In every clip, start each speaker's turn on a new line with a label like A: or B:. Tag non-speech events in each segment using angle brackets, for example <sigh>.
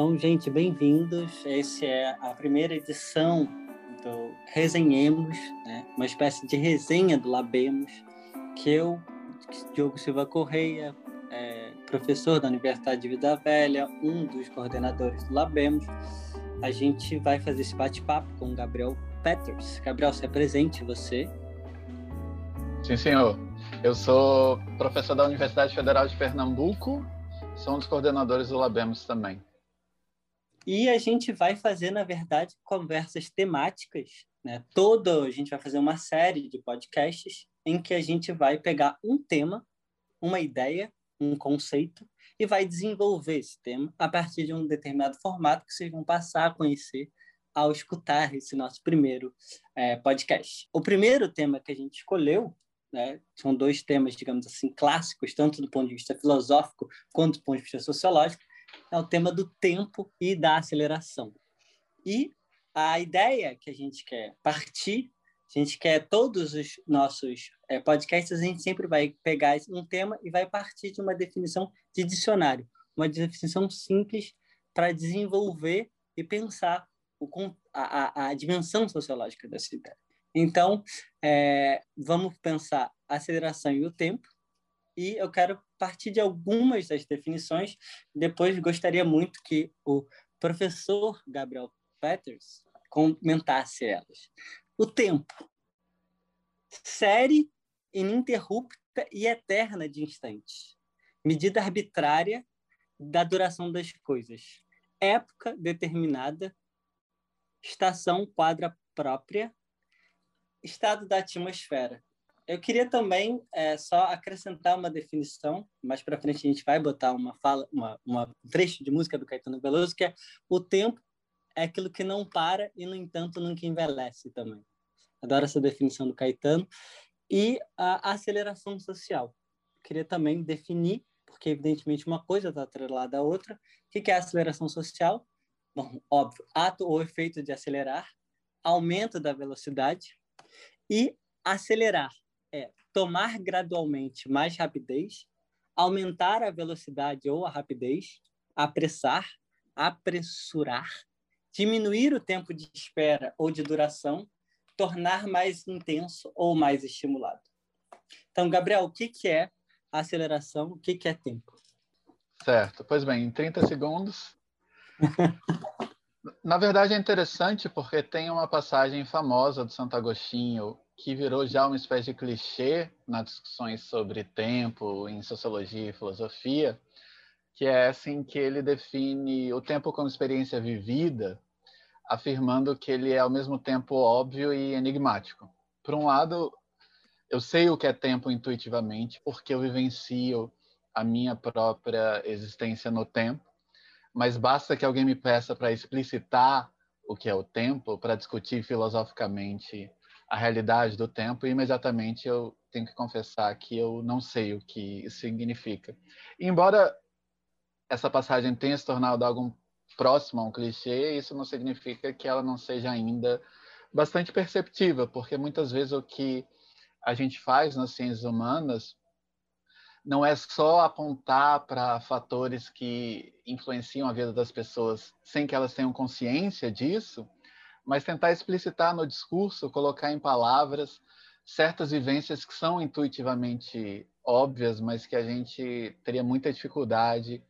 A: Então, gente, bem-vindos. Essa é a primeira edição do Resenhemos, né? uma espécie de resenha do Labemos, que eu, Diogo Silva Correia, é, professor da Universidade de Vida Velha, um dos coordenadores do Labemos, a gente vai fazer esse bate-papo com o Gabriel Peters. Gabriel, se apresente você.
B: Sim, senhor. Eu sou professor da Universidade Federal de Pernambuco, sou um dos coordenadores do Labemos também.
A: E a gente vai fazer, na verdade, conversas temáticas. Né? Todo, a gente vai fazer uma série de podcasts em que a gente vai pegar um tema, uma ideia, um conceito e vai desenvolver esse tema a partir de um determinado formato que vocês vão passar a conhecer ao escutar esse nosso primeiro é, podcast. O primeiro tema que a gente escolheu né, são dois temas, digamos assim, clássicos, tanto do ponto de vista filosófico quanto do ponto de vista sociológico, é o tema do tempo e da aceleração. E a ideia que a gente quer partir, a gente quer todos os nossos é, podcasts, a gente sempre vai pegar um tema e vai partir de uma definição de dicionário, uma definição simples para desenvolver e pensar o, a, a, dimensão sociológica dessa ideia. Então, é, vamos pensar a aceleração e o tempo, e eu quero partir de algumas das definições. Depois gostaria muito que o professor Gabriel Peters comentasse elas. O tempo. Série ininterrupta e eterna de instantes. Medida arbitrária da duração das coisas. Época determinada. Estação quadra própria. Estado da atmosfera. Eu queria também é, só acrescentar uma definição, mais para frente a gente vai botar uma fala, uma, uma um trecho de música do Caetano Veloso, que é o tempo é aquilo que não para e, no entanto, nunca envelhece também. Adoro essa definição do Caetano. E a aceleração social. Eu queria também definir, porque evidentemente uma coisa está atrelada à outra. O que é aceleração social? Bom, óbvio, ato ou efeito de acelerar, aumento da velocidade e acelerar é tomar gradualmente mais rapidez, aumentar a velocidade ou a rapidez, apressar, apressurar, diminuir o tempo de espera ou de duração, tornar mais intenso ou mais estimulado. Então, Gabriel, o que, que é aceleração? O que, que é tempo?
B: Certo. Pois bem, em 30 segundos. <laughs> Na verdade, é interessante porque tem uma passagem famosa do Santo Agostinho que virou já uma espécie de clichê nas discussões sobre tempo em sociologia e filosofia, que é assim que ele define o tempo como experiência vivida, afirmando que ele é ao mesmo tempo óbvio e enigmático. Por um lado, eu sei o que é tempo intuitivamente, porque eu vivencio a minha própria existência no tempo, mas basta que alguém me peça para explicitar o que é o tempo, para discutir filosoficamente a realidade do tempo e imediatamente eu tenho que confessar que eu não sei o que isso significa. Embora essa passagem tenha se tornado algo próximo a um clichê, isso não significa que ela não seja ainda bastante perceptível, porque muitas vezes o que a gente faz nas ciências humanas não é só apontar para fatores que influenciam a vida das pessoas sem que elas tenham consciência disso, mas tentar explicitar no discurso, colocar em palavras certas vivências que são intuitivamente óbvias, mas que a gente teria muita dificuldade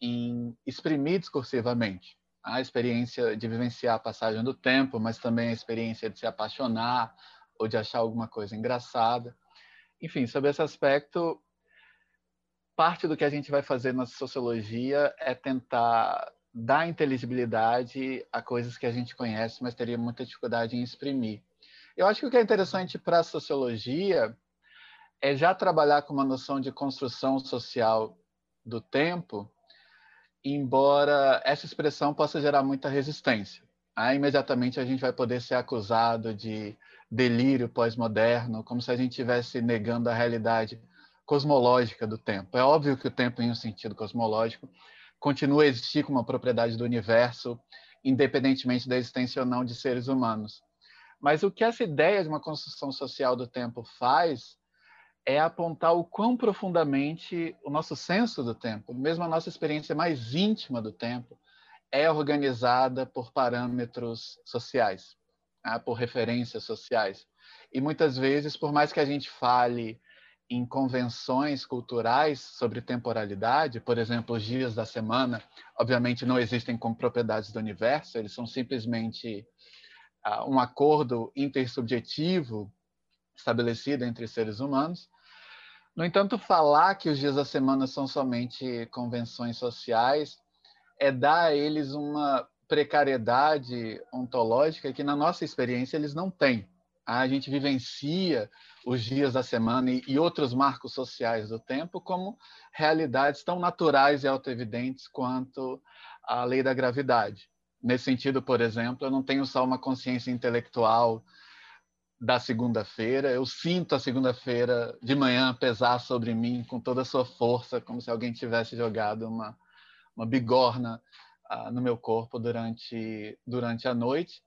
B: em exprimir discursivamente. A experiência de vivenciar a passagem do tempo, mas também a experiência de se apaixonar ou de achar alguma coisa engraçada. Enfim, sobre esse aspecto, parte do que a gente vai fazer na sociologia é tentar dar inteligibilidade a coisas que a gente conhece, mas teria muita dificuldade em exprimir. Eu acho que o que é interessante para a sociologia é já trabalhar com uma noção de construção social do tempo, embora essa expressão possa gerar muita resistência. Aí, imediatamente a gente vai poder ser acusado de delírio pós-moderno, como se a gente estivesse negando a realidade cosmológica do tempo. É óbvio que o tempo, em um sentido cosmológico, continua a existir como uma propriedade do universo, independentemente da existência ou não de seres humanos. Mas o que essa ideia de uma construção social do tempo faz é apontar o quão profundamente o nosso senso do tempo, mesmo a nossa experiência mais íntima do tempo, é organizada por parâmetros sociais, tá? por referências sociais. E muitas vezes, por mais que a gente fale em convenções culturais sobre temporalidade, por exemplo, os dias da semana, obviamente não existem como propriedades do universo, eles são simplesmente uh, um acordo intersubjetivo estabelecido entre seres humanos. No entanto, falar que os dias da semana são somente convenções sociais é dar a eles uma precariedade ontológica que, na nossa experiência, eles não têm. A gente vivencia os dias da semana e, e outros marcos sociais do tempo como realidades tão naturais e autoevidentes quanto a lei da gravidade. Nesse sentido, por exemplo, eu não tenho só uma consciência intelectual da segunda-feira, eu sinto a segunda-feira de manhã pesar sobre mim com toda a sua força, como se alguém tivesse jogado uma, uma bigorna uh, no meu corpo durante, durante a noite.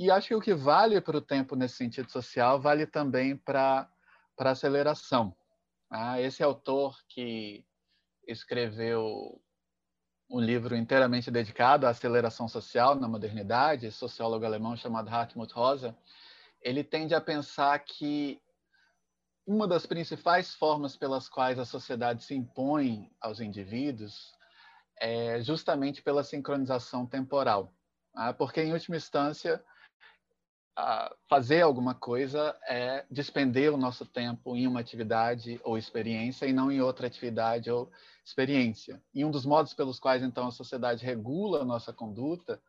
B: E acho que o que vale para o tempo nesse sentido social vale também para a aceleração. Ah, esse autor que escreveu um livro inteiramente dedicado à aceleração social na modernidade, sociólogo alemão chamado Hartmut Rosa, ele tende a pensar que uma das principais formas pelas quais a sociedade se impõe aos indivíduos é justamente pela sincronização temporal. Tá? Porque, em última instância, fazer alguma coisa é despender o nosso tempo em uma atividade ou experiência e não em outra atividade ou experiência. E um dos modos pelos quais, então, a sociedade regula a nossa conduta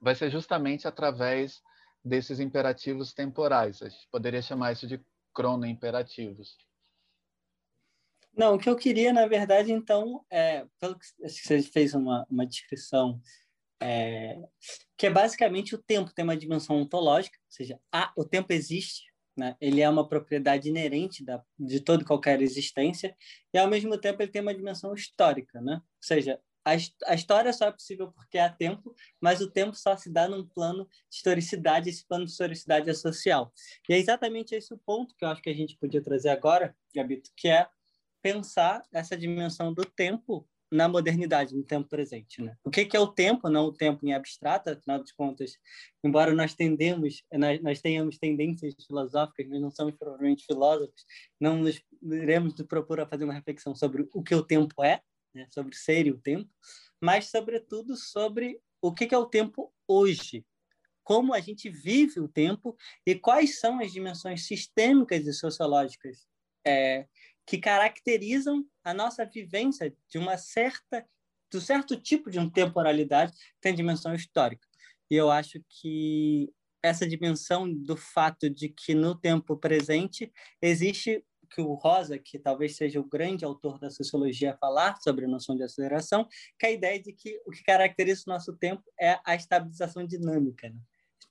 B: vai ser justamente através desses imperativos temporais. A gente poderia chamar isso de cronoimperativos.
A: Não, o que eu queria, na verdade, então, é, pelo que você fez uma, uma descrição é, que é basicamente o tempo tem uma dimensão ontológica, ou seja, a, o tempo existe, né? ele é uma propriedade inerente da, de toda qualquer existência, e ao mesmo tempo ele tem uma dimensão histórica, né? ou seja, a, a história só é possível porque há tempo, mas o tempo só se dá num plano de historicidade, esse plano de historicidade é social. E é exatamente esse o ponto que eu acho que a gente podia trazer agora, Gabito, que é pensar essa dimensão do tempo na modernidade, no tempo presente. Né? O que, que é o tempo, não o tempo em abstrato, afinal de contas, embora nós tendemos, nós, nós tenhamos tendências filosóficas, nós não somos provavelmente filósofos, não nos iremos propor a fazer uma reflexão sobre o que o tempo é, né? sobre ser e o tempo, mas, sobretudo, sobre o que, que é o tempo hoje, como a gente vive o tempo e quais são as dimensões sistêmicas e sociológicas é, que caracterizam a nossa vivência de uma certa do certo tipo de um temporalidade tem dimensão histórica. E eu acho que essa dimensão do fato de que no tempo presente existe que o Rosa, que talvez seja o grande autor da sociologia a falar sobre a noção de aceleração, que é a ideia de que o que caracteriza o nosso tempo é a estabilização dinâmica. Né?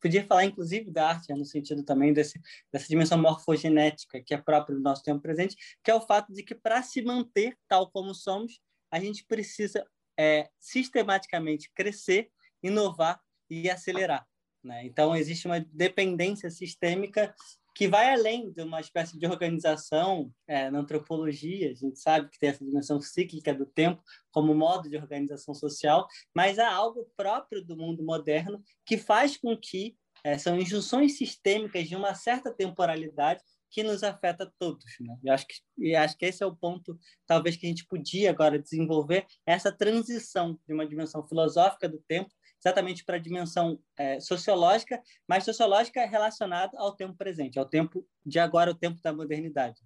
A: Podia falar, inclusive, da arte, no sentido também desse, dessa dimensão morfogenética que é própria do nosso tempo presente, que é o fato de que, para se manter tal como somos, a gente precisa é, sistematicamente crescer, inovar e acelerar. Né? Então, existe uma dependência sistêmica que vai além de uma espécie de organização é, na antropologia. A gente sabe que tem essa dimensão cíclica do tempo como modo de organização social, mas há algo próprio do mundo moderno que faz com que é, são injunções sistêmicas de uma certa temporalidade que nos afeta todos. Né? Eu acho que, e acho que esse é o ponto, talvez, que a gente podia agora desenvolver, essa transição de uma dimensão filosófica do tempo exatamente para a dimensão é, sociológica, mas sociológica relacionada ao tempo presente, ao tempo de agora, o tempo da modernidade.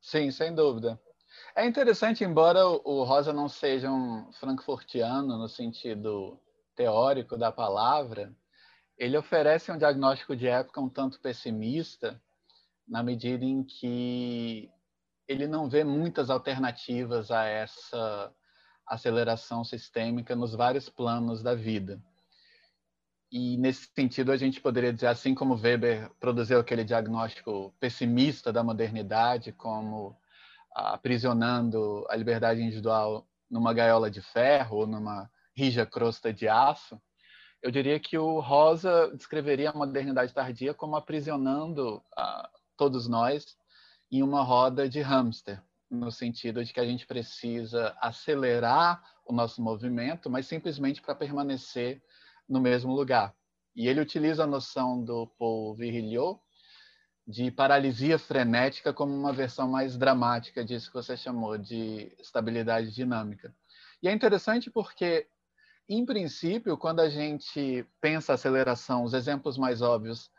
B: Sim, sem dúvida. É interessante, embora o Rosa não seja um frankfurtiano no sentido teórico da palavra, ele oferece um diagnóstico de época um tanto pessimista, na medida em que ele não vê muitas alternativas a essa aceleração sistêmica nos vários planos da vida. E nesse sentido, a gente poderia dizer, assim como Weber produziu aquele diagnóstico pessimista da modernidade, como aprisionando a liberdade individual numa gaiola de ferro ou numa rija crosta de aço, eu diria que o Rosa descreveria a modernidade tardia como aprisionando todos nós em uma roda de hamster, no sentido de que a gente precisa acelerar o nosso movimento, mas simplesmente para permanecer no mesmo lugar. E ele utiliza a noção do Paul Virilio de paralisia frenética como uma versão mais dramática disso que você chamou de estabilidade dinâmica. E é interessante porque, em princípio, quando a gente pensa aceleração, os exemplos mais óbvios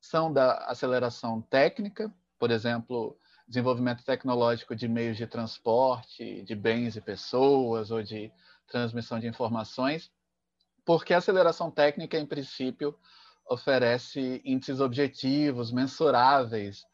B: são da aceleração técnica, por exemplo, desenvolvimento tecnológico de meios de transporte, de bens e pessoas, ou de transmissão de informações, porque a aceleração técnica, em princípio, oferece índices objetivos, mensuráveis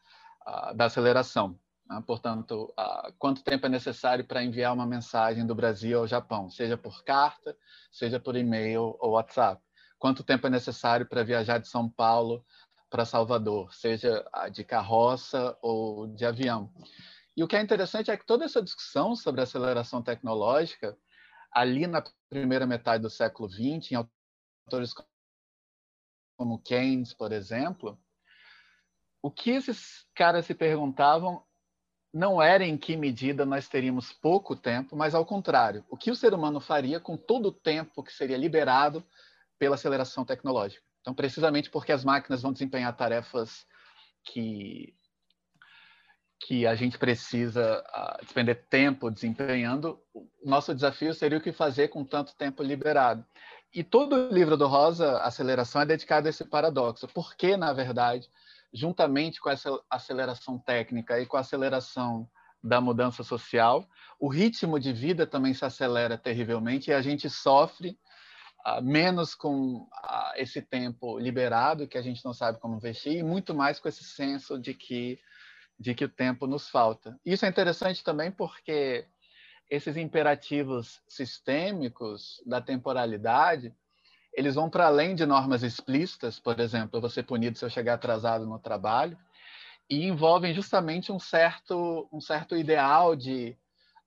B: uh, da aceleração. Né? Portanto, uh, quanto tempo é necessário para enviar uma mensagem do Brasil ao Japão, seja por carta, seja por e-mail ou WhatsApp? Quanto tempo é necessário para viajar de São Paulo para Salvador, seja de carroça ou de avião. E o que é interessante é que toda essa discussão sobre aceleração tecnológica, ali na primeira metade do século XX, em autores como Keynes, por exemplo, o que esses caras se perguntavam não era em que medida nós teríamos pouco tempo, mas ao contrário, o que o ser humano faria com todo o tempo que seria liberado pela aceleração tecnológica. Então, precisamente porque as máquinas vão desempenhar tarefas que que a gente precisa uh, despender tempo desempenhando, nosso desafio seria o que fazer com tanto tempo liberado. E todo o livro do Rosa, Aceleração, é dedicado a esse paradoxo, porque, na verdade, juntamente com essa aceleração técnica e com a aceleração da mudança social, o ritmo de vida também se acelera terrivelmente e a gente sofre menos com esse tempo liberado que a gente não sabe como investir e muito mais com esse senso de que de que o tempo nos falta. Isso é interessante também porque esses imperativos sistêmicos da temporalidade eles vão para além de normas explícitas, por exemplo, eu vou ser punido se eu chegar atrasado no trabalho, e envolvem justamente um certo um certo ideal de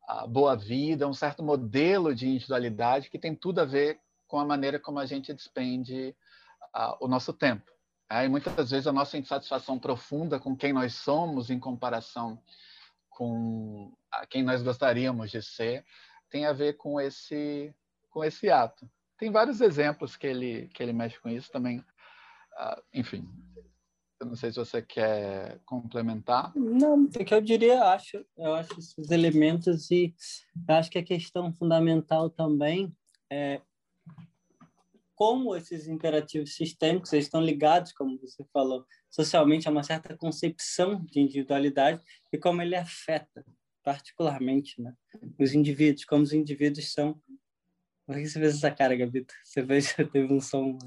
B: uh, boa vida, um certo modelo de individualidade que tem tudo a ver com a maneira como a gente despende uh, o nosso tempo. É, e muitas vezes a nossa insatisfação profunda com quem nós somos em comparação com quem nós gostaríamos de ser tem a ver com esse com esse ato. Tem vários exemplos que ele que ele mexe com isso também. Uh, enfim, eu não sei se você quer complementar.
A: Não, o que eu diria, acho, eu acho esses elementos e acho que a questão fundamental também é como esses imperativos sistêmicos estão ligados, como você falou, socialmente a uma certa concepção de individualidade e como ele afeta particularmente né, os indivíduos, como os indivíduos são. Por que você fez essa cara, Gabito? Você fez, <laughs> teve um som.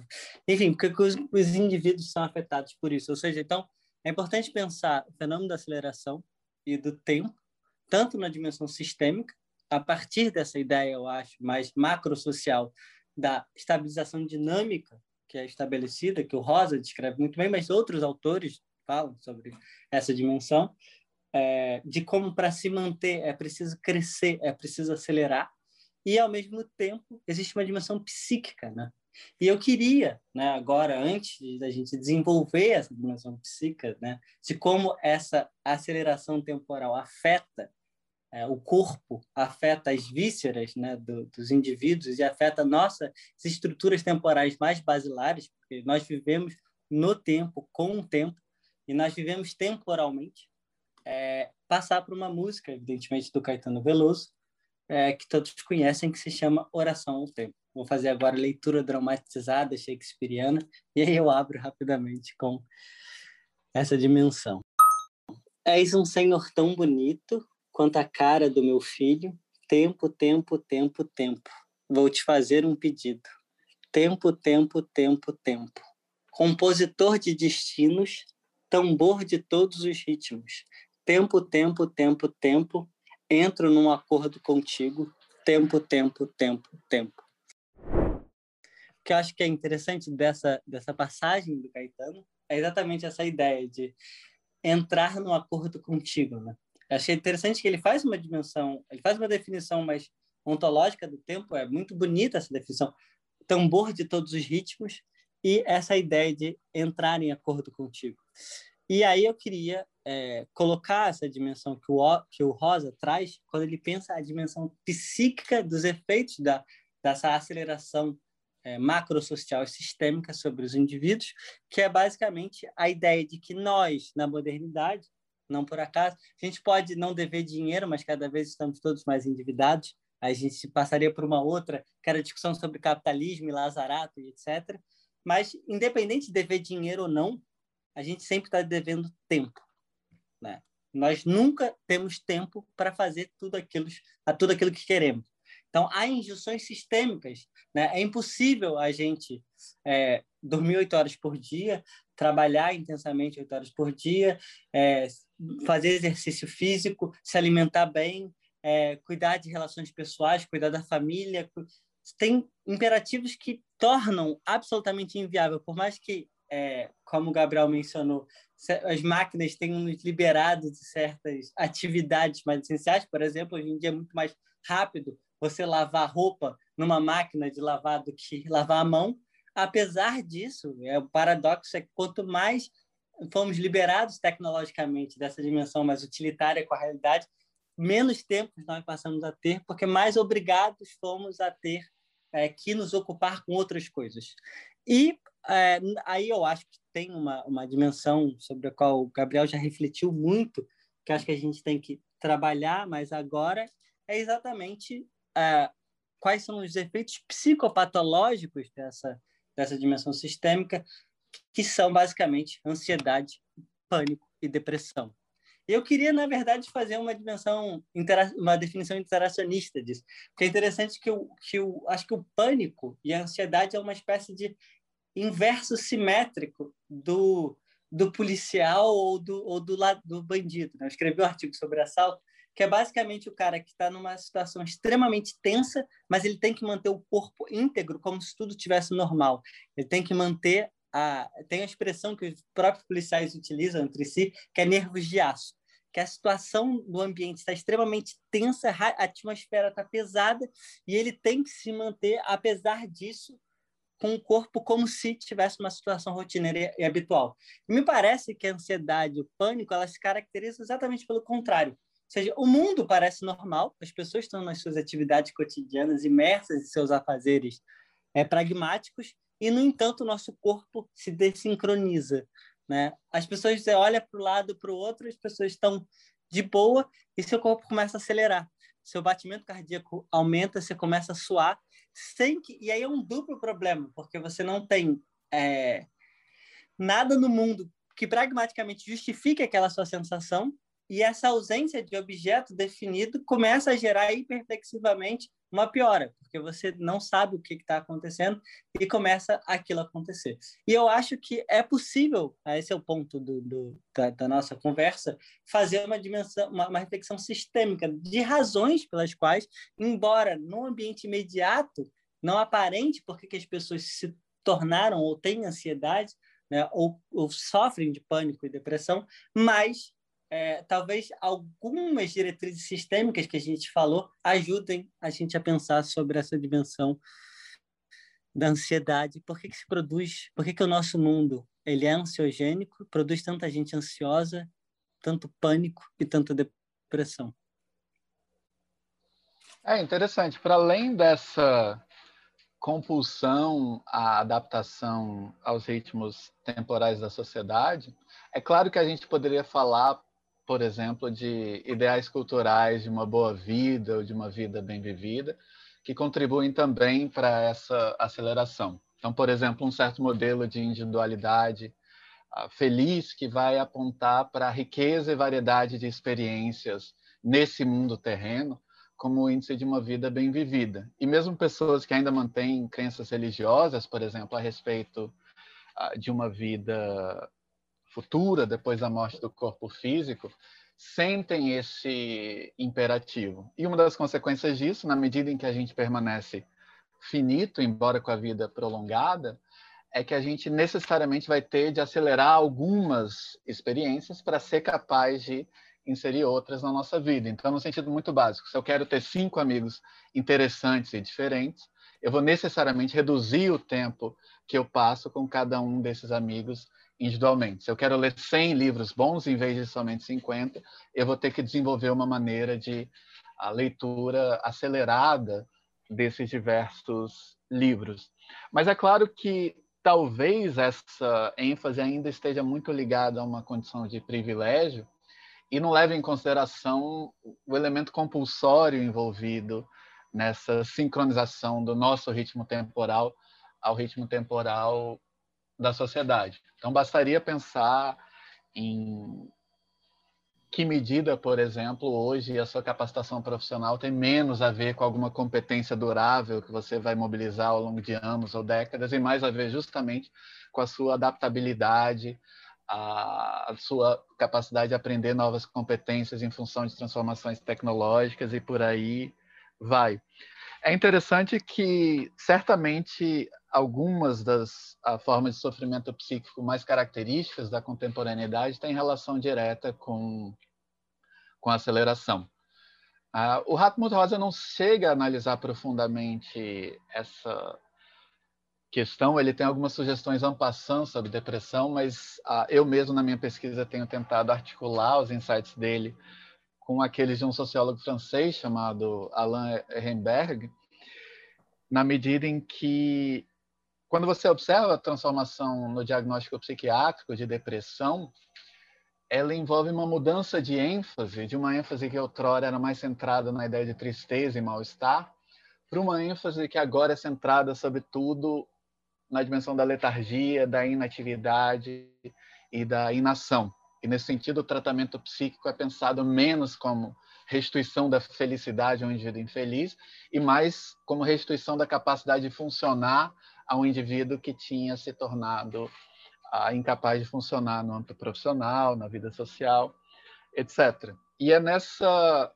A: Enfim, porque os, os indivíduos são afetados por isso. Ou seja, então, é importante pensar o fenômeno da aceleração e do tempo, tanto na dimensão sistêmica, a partir dessa ideia, eu acho, mais macro-social da estabilização dinâmica que é estabelecida, que o Rosa descreve muito bem, mas outros autores falam sobre essa dimensão, é, de como para se manter é preciso crescer, é preciso acelerar, e ao mesmo tempo existe uma dimensão psíquica, né? E eu queria, né, agora, antes da gente desenvolver essa dimensão psíquica, né, de como essa aceleração temporal afeta é, o corpo afeta as vísceras né, do, dos indivíduos e afeta nossas estruturas temporais mais basilares, porque nós vivemos no tempo, com o tempo, e nós vivemos temporalmente. É, passar por uma música, evidentemente, do Caetano Veloso, é, que todos conhecem, que se chama Oração ao Tempo. Vou fazer agora leitura dramatizada shakespeariana, e aí eu abro rapidamente com essa dimensão. És um senhor tão bonito, quanto a cara do meu filho, tempo, tempo, tempo, tempo. Vou te fazer um pedido. Tempo, tempo, tempo, tempo. Compositor de destinos, tambor de todos os ritmos. Tempo, tempo, tempo, tempo. Entro num acordo contigo. Tempo, tempo, tempo, tempo. O que eu acho que é interessante dessa, dessa passagem do Caetano é exatamente essa ideia de entrar num acordo contigo, né? Achei interessante que ele faz uma dimensão, ele faz uma definição mais ontológica do tempo, é muito bonita essa definição, tambor de todos os ritmos e essa ideia de entrar em acordo contigo. E aí eu queria é, colocar essa dimensão que o, que o Rosa traz, quando ele pensa a dimensão psíquica dos efeitos da, dessa aceleração é, macrosocial e sistêmica sobre os indivíduos, que é basicamente a ideia de que nós, na modernidade, não por acaso, a gente pode não dever dinheiro, mas cada vez estamos todos mais endividados, a gente passaria por uma outra, que era a discussão sobre capitalismo e lazarato e etc. Mas, independente de dever dinheiro ou não, a gente sempre está devendo tempo. Né? Nós nunca temos tempo para fazer tudo aquilo, tudo aquilo que queremos. Então, há injunções sistêmicas. Né? É impossível a gente é, dormir oito horas por dia, trabalhar intensamente oito horas por dia, é, fazer exercício físico, se alimentar bem, é, cuidar de relações pessoais, cuidar da família. Tem imperativos que tornam absolutamente inviável, por mais que, é, como o Gabriel mencionou, as máquinas tenham nos liberado de certas atividades mais essenciais. Por exemplo, hoje em dia é muito mais rápido você lavar roupa numa máquina de lavar do que lavar a mão. Apesar disso, é o paradoxo é que quanto mais fomos liberados tecnologicamente dessa dimensão mais utilitária com a realidade, menos tempo nós passamos a ter, porque mais obrigados fomos a ter é, que nos ocupar com outras coisas. E é, aí eu acho que tem uma, uma dimensão sobre a qual o Gabriel já refletiu muito, que acho que a gente tem que trabalhar mais agora, é exatamente é, quais são os efeitos psicopatológicos dessa, dessa dimensão sistêmica, que são basicamente ansiedade, pânico e depressão. Eu queria, na verdade, fazer uma dimensão, uma definição interacionista disso. Porque é interessante que eu, que eu acho que o pânico e a ansiedade é uma espécie de inverso simétrico do, do policial ou do, ou do, do bandido. Né? Eu escrevi um artigo sobre assalto que é basicamente o cara que está numa situação extremamente tensa, mas ele tem que manter o corpo íntegro como se tudo tivesse normal. Ele tem que manter a tem a expressão que os próprios policiais utilizam entre si, que é nervos de aço, que a situação do ambiente está extremamente tensa, a atmosfera está pesada e ele tem que se manter apesar disso com o corpo como se tivesse uma situação rotineira e habitual. E me parece que a ansiedade, o pânico, elas se caracterizam exatamente pelo contrário seja, o mundo parece normal, as pessoas estão nas suas atividades cotidianas, imersas em seus afazeres é, pragmáticos, e, no entanto, o nosso corpo se desincroniza. Né? As pessoas olham para o lado, para o outro, as pessoas estão de boa e seu corpo começa a acelerar. Seu batimento cardíaco aumenta, você começa a suar, sem que... e aí é um duplo problema, porque você não tem é, nada no mundo que pragmaticamente justifique aquela sua sensação, e essa ausência de objeto definido começa a gerar hiperflexivamente uma piora, porque você não sabe o que está acontecendo e começa aquilo a acontecer. E eu acho que é possível, esse é o ponto do, do da, da, nossa conversa, fazer uma dimensão, uma, uma, reflexão sistêmica de razões pelas quais, embora no ambiente imediato não aparente porque que as pessoas se tornaram ou têm ansiedade, né, ou, ou sofrem de pânico e depressão, mas é, talvez algumas diretrizes sistêmicas que a gente falou ajudem a gente a pensar sobre essa dimensão da ansiedade. Por que, que se produz? Por que, que o nosso mundo ele é ansiogênico, produz tanta gente ansiosa, tanto pânico e tanta depressão?
B: É interessante. Para além dessa compulsão à adaptação aos ritmos temporais da sociedade, é claro que a gente poderia falar por exemplo, de ideais culturais de uma boa vida ou de uma vida bem vivida, que contribuem também para essa aceleração. Então, por exemplo, um certo modelo de individualidade uh, feliz que vai apontar para a riqueza e variedade de experiências nesse mundo terreno como índice de uma vida bem vivida. E mesmo pessoas que ainda mantêm crenças religiosas, por exemplo, a respeito uh, de uma vida futura, depois da morte do corpo físico, sentem esse imperativo. E uma das consequências disso, na medida em que a gente permanece finito, embora com a vida prolongada, é que a gente necessariamente vai ter de acelerar algumas experiências para ser capaz de inserir outras na nossa vida. Então, no sentido muito básico, se eu quero ter cinco amigos interessantes e diferentes, eu vou necessariamente reduzir o tempo que eu passo com cada um desses amigos individualmente. Se eu quero ler 100 livros bons em vez de somente 50, eu vou ter que desenvolver uma maneira de a leitura acelerada desses diversos livros. Mas é claro que talvez essa ênfase ainda esteja muito ligada a uma condição de privilégio e não leve em consideração o elemento compulsório envolvido nessa sincronização do nosso ritmo temporal ao ritmo temporal da sociedade. Então, bastaria pensar em que medida, por exemplo, hoje a sua capacitação profissional tem menos a ver com alguma competência durável que você vai mobilizar ao longo de anos ou décadas e mais a ver justamente com a sua adaptabilidade, a, sua capacidade de aprender novas competências em função de transformações tecnológicas e por aí vai. É interessante que certamente algumas das formas de sofrimento psíquico mais características da contemporaneidade têm relação direta com, com a aceleração. Uh, o Hartmut Rosa não chega a analisar profundamente essa questão, ele tem algumas sugestões en passant sobre depressão, mas uh, eu mesmo na minha pesquisa tenho tentado articular os insights dele com aqueles de um sociólogo francês chamado Alain Ehrenberg, na medida em que quando você observa a transformação no diagnóstico psiquiátrico de depressão, ela envolve uma mudança de ênfase, de uma ênfase que outrora era mais centrada na ideia de tristeza e mal-estar, para uma ênfase que agora é centrada, sobretudo, na dimensão da letargia, da inatividade e da inação. E, nesse sentido, o tratamento psíquico é pensado menos como restituição da felicidade a um indivíduo infeliz e mais como restituição da capacidade de funcionar a um indivíduo que tinha se tornado ah, incapaz de funcionar no âmbito profissional, na vida social, etc. E é nessa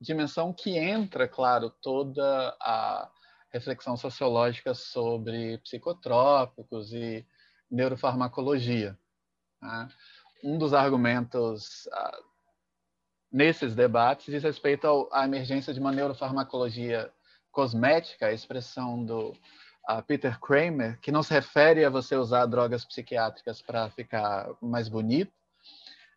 B: dimensão que entra, claro, toda a reflexão sociológica sobre psicotrópicos e neurofarmacologia. Né? Um dos argumentos ah, nesses debates diz respeito à emergência de uma neurofarmacologia cosmética, a expressão do a Peter Kramer, que não se refere a você usar drogas psiquiátricas para ficar mais bonito,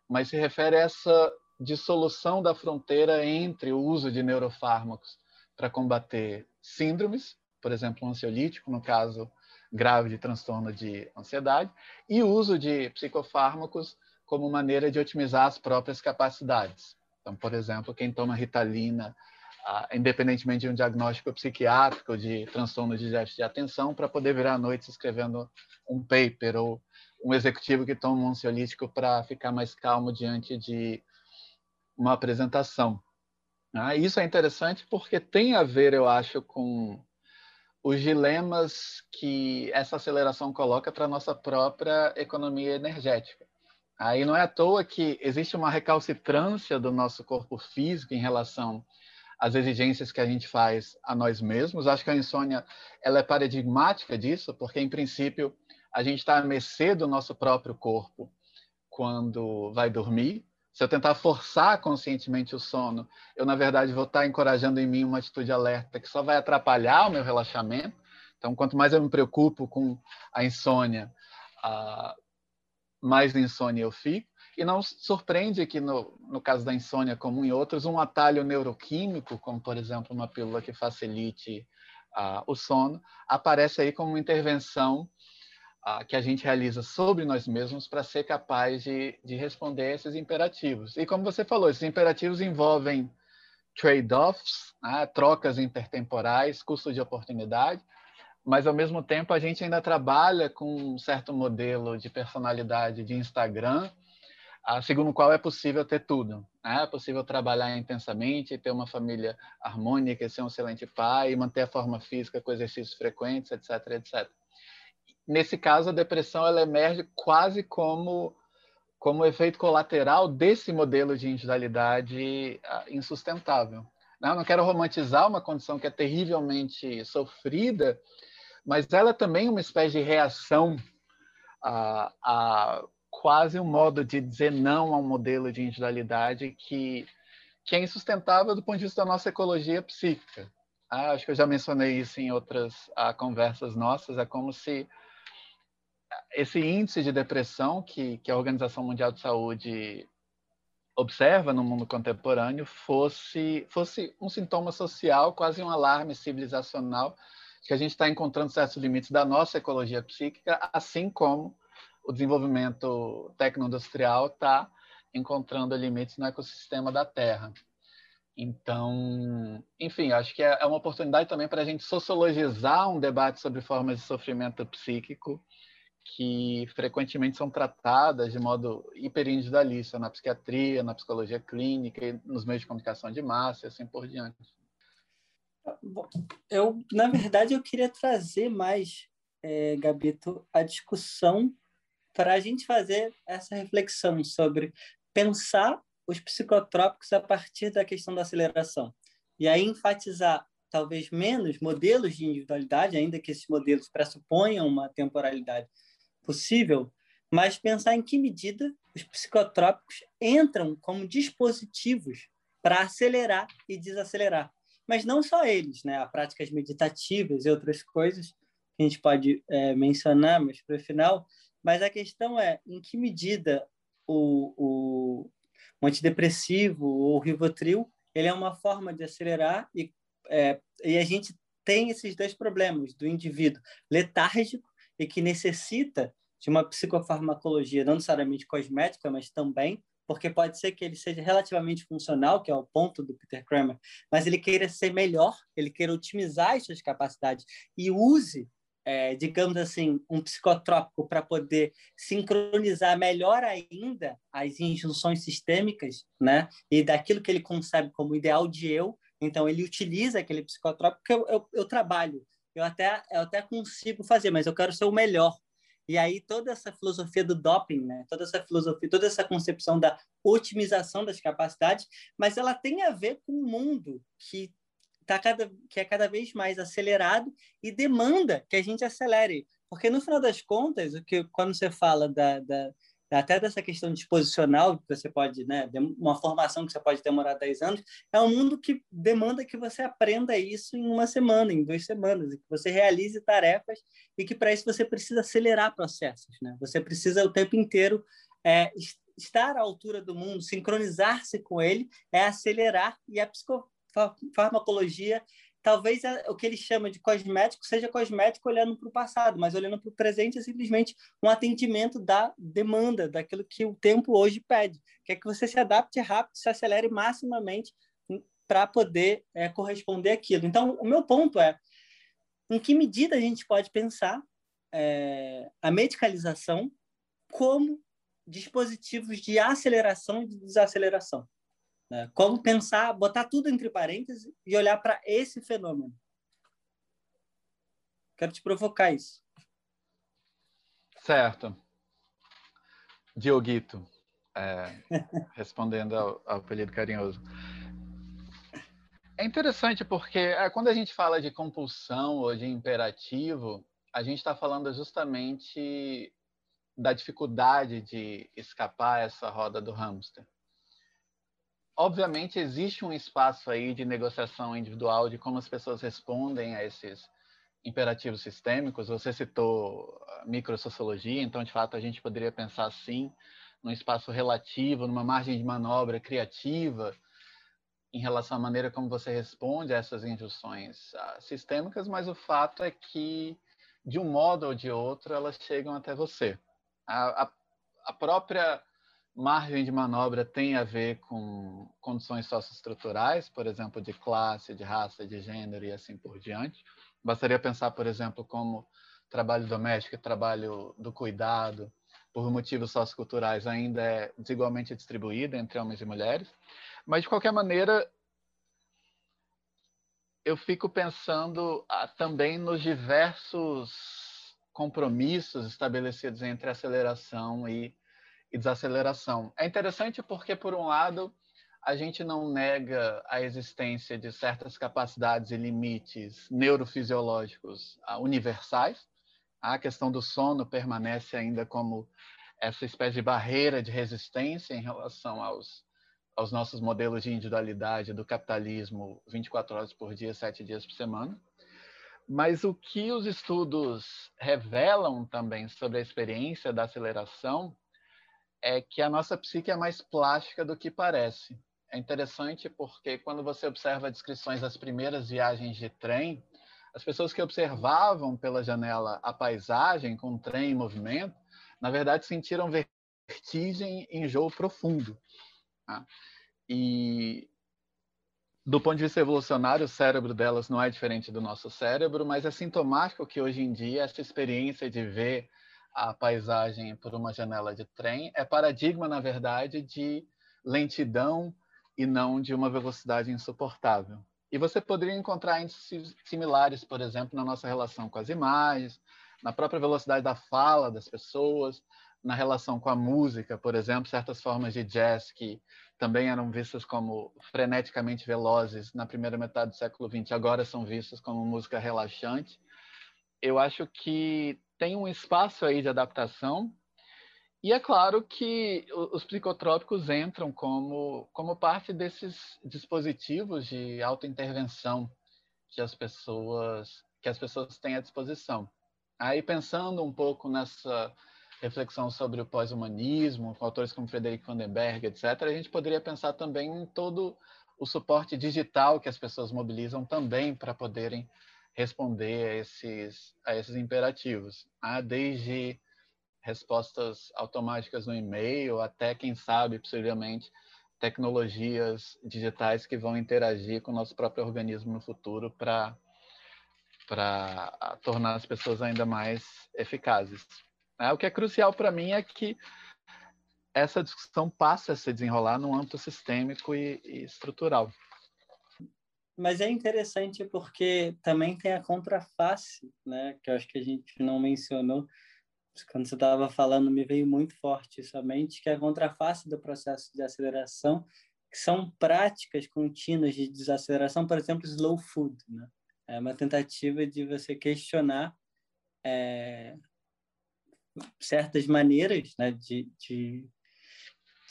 B: mas se refere a essa dissolução da fronteira entre o uso de neurofármacos para combater síndromes, por exemplo, um ansiolítico, no caso grave de transtorno de ansiedade, e o uso de psicofármacos como maneira de otimizar as próprias capacidades. Então, por exemplo, quem toma Ritalina ah, independentemente de um diagnóstico psiquiátrico de transtorno de déficit de atenção, para poder virar à noite escrevendo um paper ou um executivo que toma um ansiolítico para ficar mais calmo diante de uma apresentação. Ah, isso é interessante porque tem a ver, eu acho, com os dilemas que essa aceleração coloca para a nossa própria economia energética. Aí não é à toa que existe uma recalcitrância do nosso corpo físico em relação as exigências que a gente faz a nós mesmos. Acho que a insônia ela é paradigmática disso, porque, em princípio, a gente está à mercê do nosso próprio corpo quando vai dormir. Se eu tentar forçar conscientemente o sono, eu, na verdade, vou estar encorajando em mim uma atitude alerta que só vai atrapalhar o meu relaxamento. Então, quanto mais eu me preocupo com a insônia, mais insônia eu fico. E não surpreende que, no, no caso da insônia, como em outros, um atalho neuroquímico, como, por exemplo, uma pílula que facilite uh, o sono, aparece aí como uma intervenção uh, que a gente realiza sobre nós mesmos para ser capaz de, de responder a esses imperativos. E, como você falou, esses imperativos envolvem trade-offs, né, trocas intertemporais, custo de oportunidade, mas ao mesmo tempo a gente ainda trabalha com um certo modelo de personalidade de Instagram segundo o qual é possível ter tudo. Né? É possível trabalhar intensamente, ter uma família harmônica, ser um excelente pai, manter a forma física com exercícios frequentes, etc, etc. Nesse caso, a depressão ela emerge quase como como efeito colateral desse modelo de individualidade ah, insustentável. Né? Eu não quero romantizar uma condição que é terrivelmente sofrida, mas ela é também uma espécie de reação a, a quase um modo de dizer não a um modelo de individualidade que, que é insustentável do ponto de vista da nossa ecologia psíquica. Ah, acho que eu já mencionei isso em outras ah, conversas nossas. É como se esse índice de depressão que, que a Organização Mundial de Saúde observa no mundo contemporâneo fosse, fosse um sintoma social, quase um alarme civilizacional, que a gente está encontrando certos limites da nossa ecologia psíquica, assim como o desenvolvimento tecno-industrial está encontrando limites no ecossistema da Terra. Então, enfim, acho que é, é uma oportunidade também para a gente sociologizar um debate sobre formas de sofrimento psíquico que frequentemente são tratadas de modo hiperindividualista na psiquiatria, na psicologia clínica, nos meios de comunicação de massa e assim por diante.
A: Eu, na verdade, eu queria trazer mais, é, Gabito, a discussão para a gente fazer essa reflexão sobre pensar os psicotrópicos a partir da questão da aceleração. E aí enfatizar talvez menos modelos de individualidade, ainda que esses modelos pressuponham uma temporalidade possível, mas pensar em que medida os psicotrópicos entram como dispositivos para acelerar e desacelerar. Mas não só eles, né? Há práticas meditativas e outras coisas que a gente pode é, mencionar, mas para o final. Mas a questão é em que medida o, o, antidepressivo ou o Rivotril ele é uma forma de acelerar e, é, e a gente tem esses dois problemas do indivíduo letárgico e que necessita de uma psicofarmacologia, não necessariamente cosmética, mas também, porque pode ser que ele seja relativamente funcional, que é o ponto do Peter Kramer, mas ele queira ser melhor, ele queira otimizar as suas capacidades e use, é, digamos assim, um psicotrópico para poder sincronizar melhor ainda as injunções sistêmicas, né? E daquilo que ele concebe como ideal de eu, então ele utiliza aquele psicotrópico que eu, eu, eu trabalho eu até, eu até consigo fazer, mas eu quero ser o melhor. E aí toda essa filosofia do doping, né? toda essa filosofia, toda essa concepção da otimização das capacidades, mas ela tem a ver com um mundo que tá cada que é cada vez mais acelerado e demanda que a gente acelere, porque no final das contas, o que quando você fala da, da até dessa questão disposicional, que você pode, né, uma formação que você pode demorar 10 anos, é um mundo que demanda que você aprenda isso em uma semana, em duas semanas, e que você realize tarefas e que para isso você precisa acelerar processos, né? Você precisa o tempo inteiro é, estar à altura do mundo, sincronizar-se com ele, é acelerar e a psicofarmacologia talvez é, o que ele chama de cosmético seja cosmético olhando para o passado, mas olhando para o presente é simplesmente um atendimento da demanda, daquilo que o tempo hoje pede, que é que você se adapte rápido, se acelere maximamente para poder é, corresponder àquilo. Então, o meu ponto é, em que medida a gente pode pensar é, a medicalização como dispositivos de aceleração e de desaceleração? Né? Como pensar, botar tudo entre parênteses e olhar para esse fenômeno. Quero te provocar isso.
B: Certo. Dioguito, é, <laughs> respondendo ao, ao apelido carinhoso. É interessante porque é, quando a gente fala de compulsão ou de imperativo, a gente está falando justamente da dificuldade de escapar essa roda do hamster obviamente existe um espaço aí de negociação individual de como as pessoas respondem a esses imperativos sistêmicos. Você citou microsociologia, então de fato a gente poderia pensar assim, num espaço relativo, numa margem de manobra criativa em relação à maneira como você responde a essas injunções ah, sistêmicas, mas o fato é que de um modo ou de outro elas chegam até você. A, a, a própria margem de manobra tem a ver com condições socioestruturais, por exemplo, de classe, de raça, de gênero e assim por diante. Bastaria pensar, por exemplo, como trabalho doméstico, trabalho do cuidado, por motivos socioculturais, ainda é desigualmente distribuído entre homens e mulheres. Mas, de qualquer maneira, eu fico pensando ah, também nos diversos compromissos estabelecidos entre aceleração e e desaceleração. É interessante porque, por um lado, a gente não nega a existência de certas capacidades e limites neurofisiológicos ah, universais. A questão do sono permanece ainda como essa espécie de barreira de resistência em relação aos, aos nossos modelos de individualidade do capitalismo 24 horas por dia, 7 dias por semana. Mas o que os estudos revelam também sobre a experiência da aceleração é que a nossa psique é mais plástica do que parece. É interessante porque quando você observa descrições das primeiras viagens de trem, as pessoas que observavam pela janela a paisagem com o trem em movimento, na verdade sentiram vertigem e enjoo profundo. Tá? E do ponto de vista evolucionário, o cérebro delas não é diferente do nosso cérebro, mas é sintomático que hoje em dia essa experiência de ver a paisagem por uma janela de trem é paradigma, na verdade, de lentidão e não de uma velocidade insuportável. E você poderia encontrar índices similares, por exemplo, na nossa relação com as imagens, na própria velocidade da fala das pessoas, na relação com a música, por exemplo, certas formas de jazz que também eram vistas como freneticamente velozes na primeira metade do século XX, agora são vistas como música relaxante. Eu acho que tem um espaço aí de adaptação e é claro que os psicotrópicos entram como, como parte desses dispositivos de autointervenção que as pessoas que as pessoas têm à disposição. Aí pensando um pouco nessa reflexão sobre o pós-humanismo, com autores como Frederic Vandenberg, etc., a gente poderia pensar também em todo o suporte digital que as pessoas mobilizam também para poderem responder a esses, a esses imperativos. Ah, desde respostas automáticas no e-mail até, quem sabe, possivelmente, tecnologias digitais que vão interagir com o nosso próprio organismo no futuro para tornar as pessoas ainda mais eficazes. Né? O que é crucial para mim é que essa discussão passe a se desenrolar num âmbito sistêmico e, e estrutural.
A: Mas é interessante porque também tem a contraface, né? que eu acho que a gente não mencionou. Quando você estava falando, me veio muito forte somente que é a contraface do processo de aceleração, que são práticas contínuas de desaceleração, por exemplo, slow food. Né? É uma tentativa de você questionar é, certas maneiras né, de, de,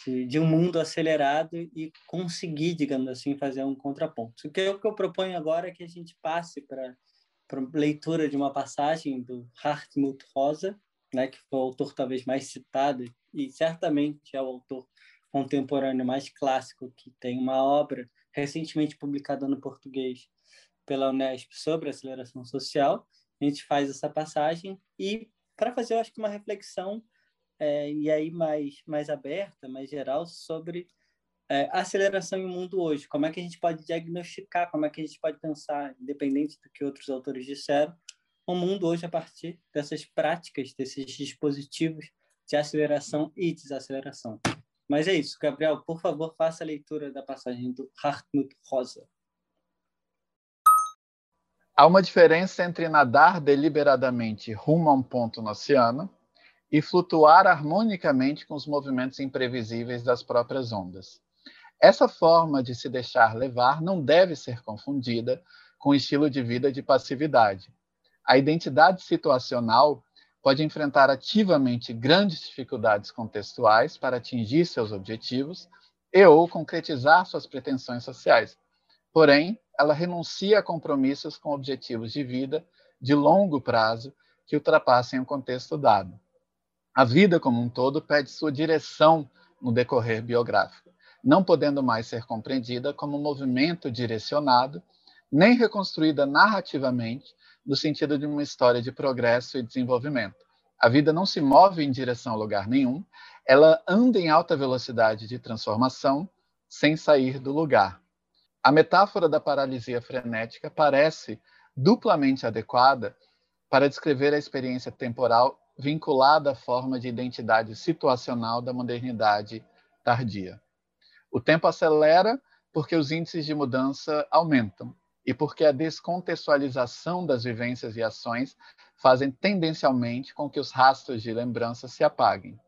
A: de, de, um mundo acelerado e conseguir, digamos assim, fazer um contraponto. O que eu, que eu proponho agora é que a gente passe para leitura de uma passagem do Hartmut Rosa, né, que foi o autor talvez mais citado e certamente é o autor contemporâneo mais clássico que tem uma obra recentemente publicada no português pela Unesp sobre aceleração social. A gente faz essa passagem e para fazer, eu acho que uma reflexão é, e aí mais mais aberta, mais geral sobre é, aceleração em mundo hoje. Como é que a gente pode diagnosticar? Como é que a gente pode pensar, independente do que outros autores disseram, o mundo hoje a partir dessas práticas, desses dispositivos de aceleração e desaceleração. Mas é isso, Gabriel, por favor, faça a leitura da passagem do Hartmut Rosa.
B: Há uma diferença entre nadar deliberadamente rumo a um ponto no oceano e flutuar harmonicamente com os movimentos imprevisíveis das próprias ondas. Essa forma de se deixar levar não deve ser confundida com o estilo de vida de passividade. A identidade situacional pode enfrentar ativamente grandes dificuldades contextuais para atingir seus objetivos e ou concretizar suas pretensões sociais. Porém, ela renuncia a compromissos com objetivos de vida de longo prazo que ultrapassem o contexto dado. A vida como um todo perde sua direção no decorrer biográfico, não podendo mais ser compreendida como um movimento direcionado, nem reconstruída narrativamente no sentido de uma história de progresso e desenvolvimento. A vida não se move em direção a lugar nenhum, ela anda em alta velocidade de transformação sem sair do lugar. A metáfora da paralisia frenética parece duplamente adequada para descrever a experiência temporal vinculada à forma de identidade situacional da modernidade tardia. O tempo acelera porque os índices de mudança aumentam e porque a descontextualização das vivências e ações fazem tendencialmente com que os rastros de lembrança se apaguem.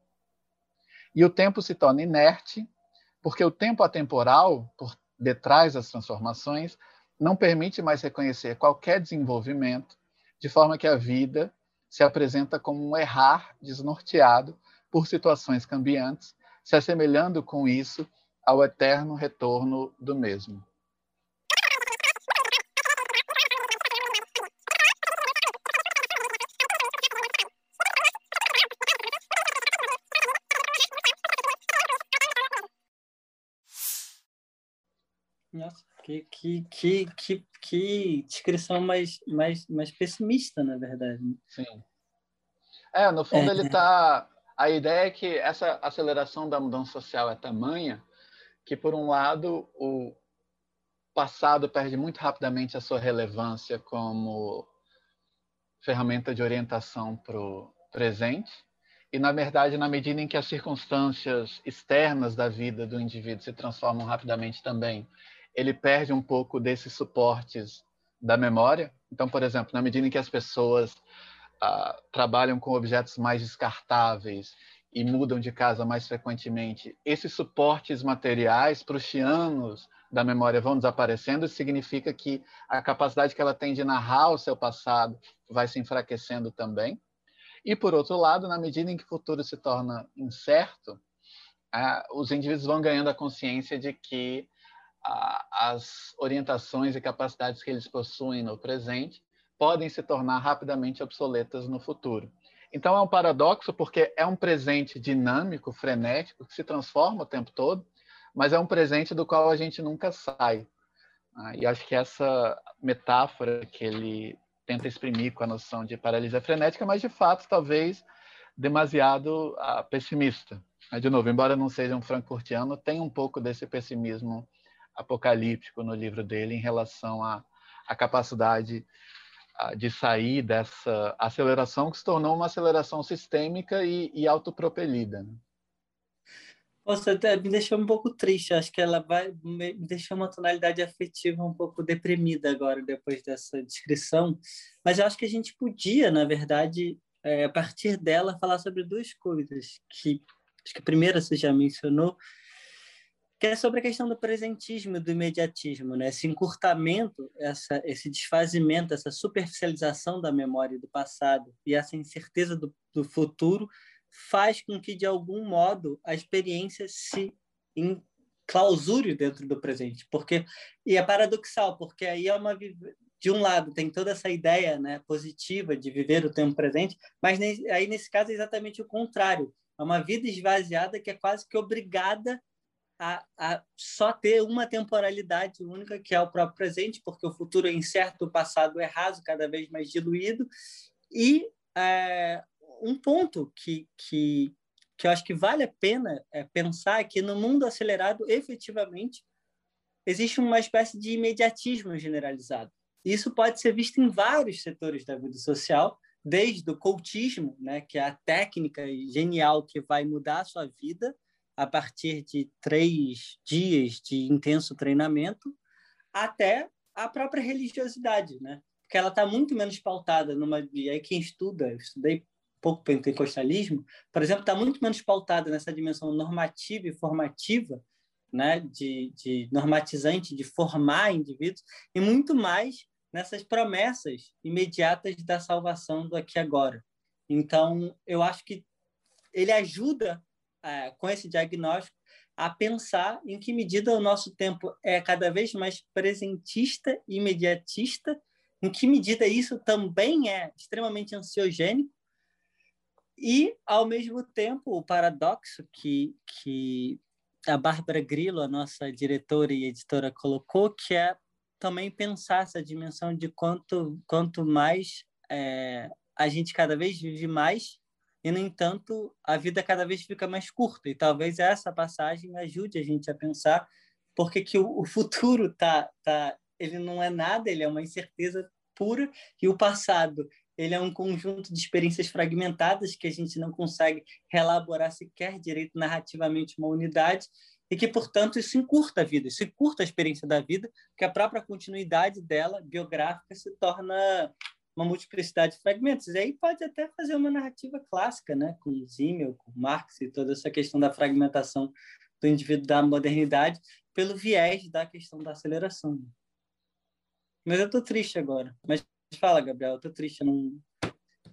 B: E o tempo se torna inerte porque o tempo atemporal, por detrás das transformações, não permite mais reconhecer qualquer desenvolvimento, de forma que a vida se apresenta como um errar desnorteado por situações cambiantes, se assemelhando com isso ao eterno retorno do mesmo.
A: Nossa que, que, que, que, que descrição mais, mais, mais pessimista, na verdade. Né?
B: Sim. É, no fundo é. ele está... A ideia é que essa aceleração da mudança social é tamanha que, por um lado, o passado perde muito rapidamente a sua relevância como ferramenta de orientação para o presente, e, na verdade, na medida em que as circunstâncias externas da vida do indivíduo se transformam rapidamente também, ele perde um pouco desses suportes da memória. Então, por exemplo, na medida em que as pessoas ah, trabalham com objetos mais descartáveis e mudam de casa mais frequentemente, esses suportes materiais prussianos da memória vão desaparecendo, isso significa que a capacidade que ela tem de narrar o seu passado vai se enfraquecendo também. E, por outro lado, na medida em que o futuro se torna incerto, os indivíduos vão ganhando a consciência de que as orientações e capacidades que eles possuem no presente podem se tornar rapidamente obsoletas no futuro. Então é um paradoxo porque é um presente dinâmico, frenético, que se transforma o tempo todo, mas é um presente do qual a gente nunca sai. Ah, e acho que essa metáfora que ele tenta exprimir com a noção de paralisia frenética, mas de fato talvez demasiado ah, pessimista. De novo, embora não seja um frankfurtiano, tem um pouco desse pessimismo apocalíptico no livro dele em relação à, à capacidade de sair dessa aceleração que se tornou uma aceleração sistêmica e, e autopropelida. Né?
A: Nossa, me deixou um pouco triste. Acho que ela vai me deixar uma tonalidade afetiva um pouco deprimida agora, depois dessa descrição. Mas eu acho que a gente podia, na verdade, é, a partir dela, falar sobre duas coisas. Que acho que a primeira você já mencionou, que é sobre a questão do presentismo e do imediatismo, né? Esse encurtamento, essa, esse desfazimento, essa superficialização da memória do passado e essa incerteza do, do futuro faz com que, de algum modo, a experiência se clausure dentro do presente. porque E é paradoxal, porque aí é uma... De um lado, tem toda essa ideia né, positiva de viver o tempo presente, mas aí, nesse caso, é exatamente o contrário. É uma vida esvaziada que é quase que obrigada a, a, só ter uma temporalidade única, que é o próprio presente, porque o futuro é incerto, o passado é raso, cada vez mais diluído. E é, um ponto que, que, que eu acho que vale a pena é pensar é que no mundo acelerado, efetivamente, existe uma espécie de imediatismo generalizado. Isso pode ser visto em vários setores da vida social, desde o coachismo, né, que é a técnica genial que vai mudar a sua vida, a partir de três dias de intenso treinamento, até a própria religiosidade, né? Porque ela está muito menos pautada numa. E aí, quem estuda, eu estudei pouco pentecostalismo, por exemplo, está muito menos pautada nessa dimensão normativa e formativa, né? De, de normatizante, de formar indivíduos, e muito mais nessas promessas imediatas da salvação do aqui e agora. Então, eu acho que ele ajuda com esse diagnóstico, a pensar em que medida o nosso tempo é cada vez mais presentista e imediatista, em que medida isso também é extremamente ansiogênico, e, ao mesmo tempo, o paradoxo que, que a Bárbara Grillo, a nossa diretora e editora, colocou, que é também pensar essa dimensão de quanto, quanto mais é, a gente cada vez vive mais e, no entanto, a vida cada vez fica mais curta. E talvez essa passagem ajude a gente a pensar porque que o, o futuro tá, tá, ele não é nada, ele é uma incerteza pura, e o passado ele é um conjunto de experiências fragmentadas que a gente não consegue relaborar sequer direito narrativamente uma unidade e que, portanto, isso encurta a vida, isso encurta a experiência da vida, porque a própria continuidade dela, biográfica, se torna uma multiplicidade de fragmentos. E aí pode até fazer uma narrativa clássica, né? com Zimmel, com Marx e toda essa questão da fragmentação do indivíduo da modernidade pelo viés da questão da aceleração. Mas eu estou triste agora. Mas fala, Gabriel, eu estou triste. Não...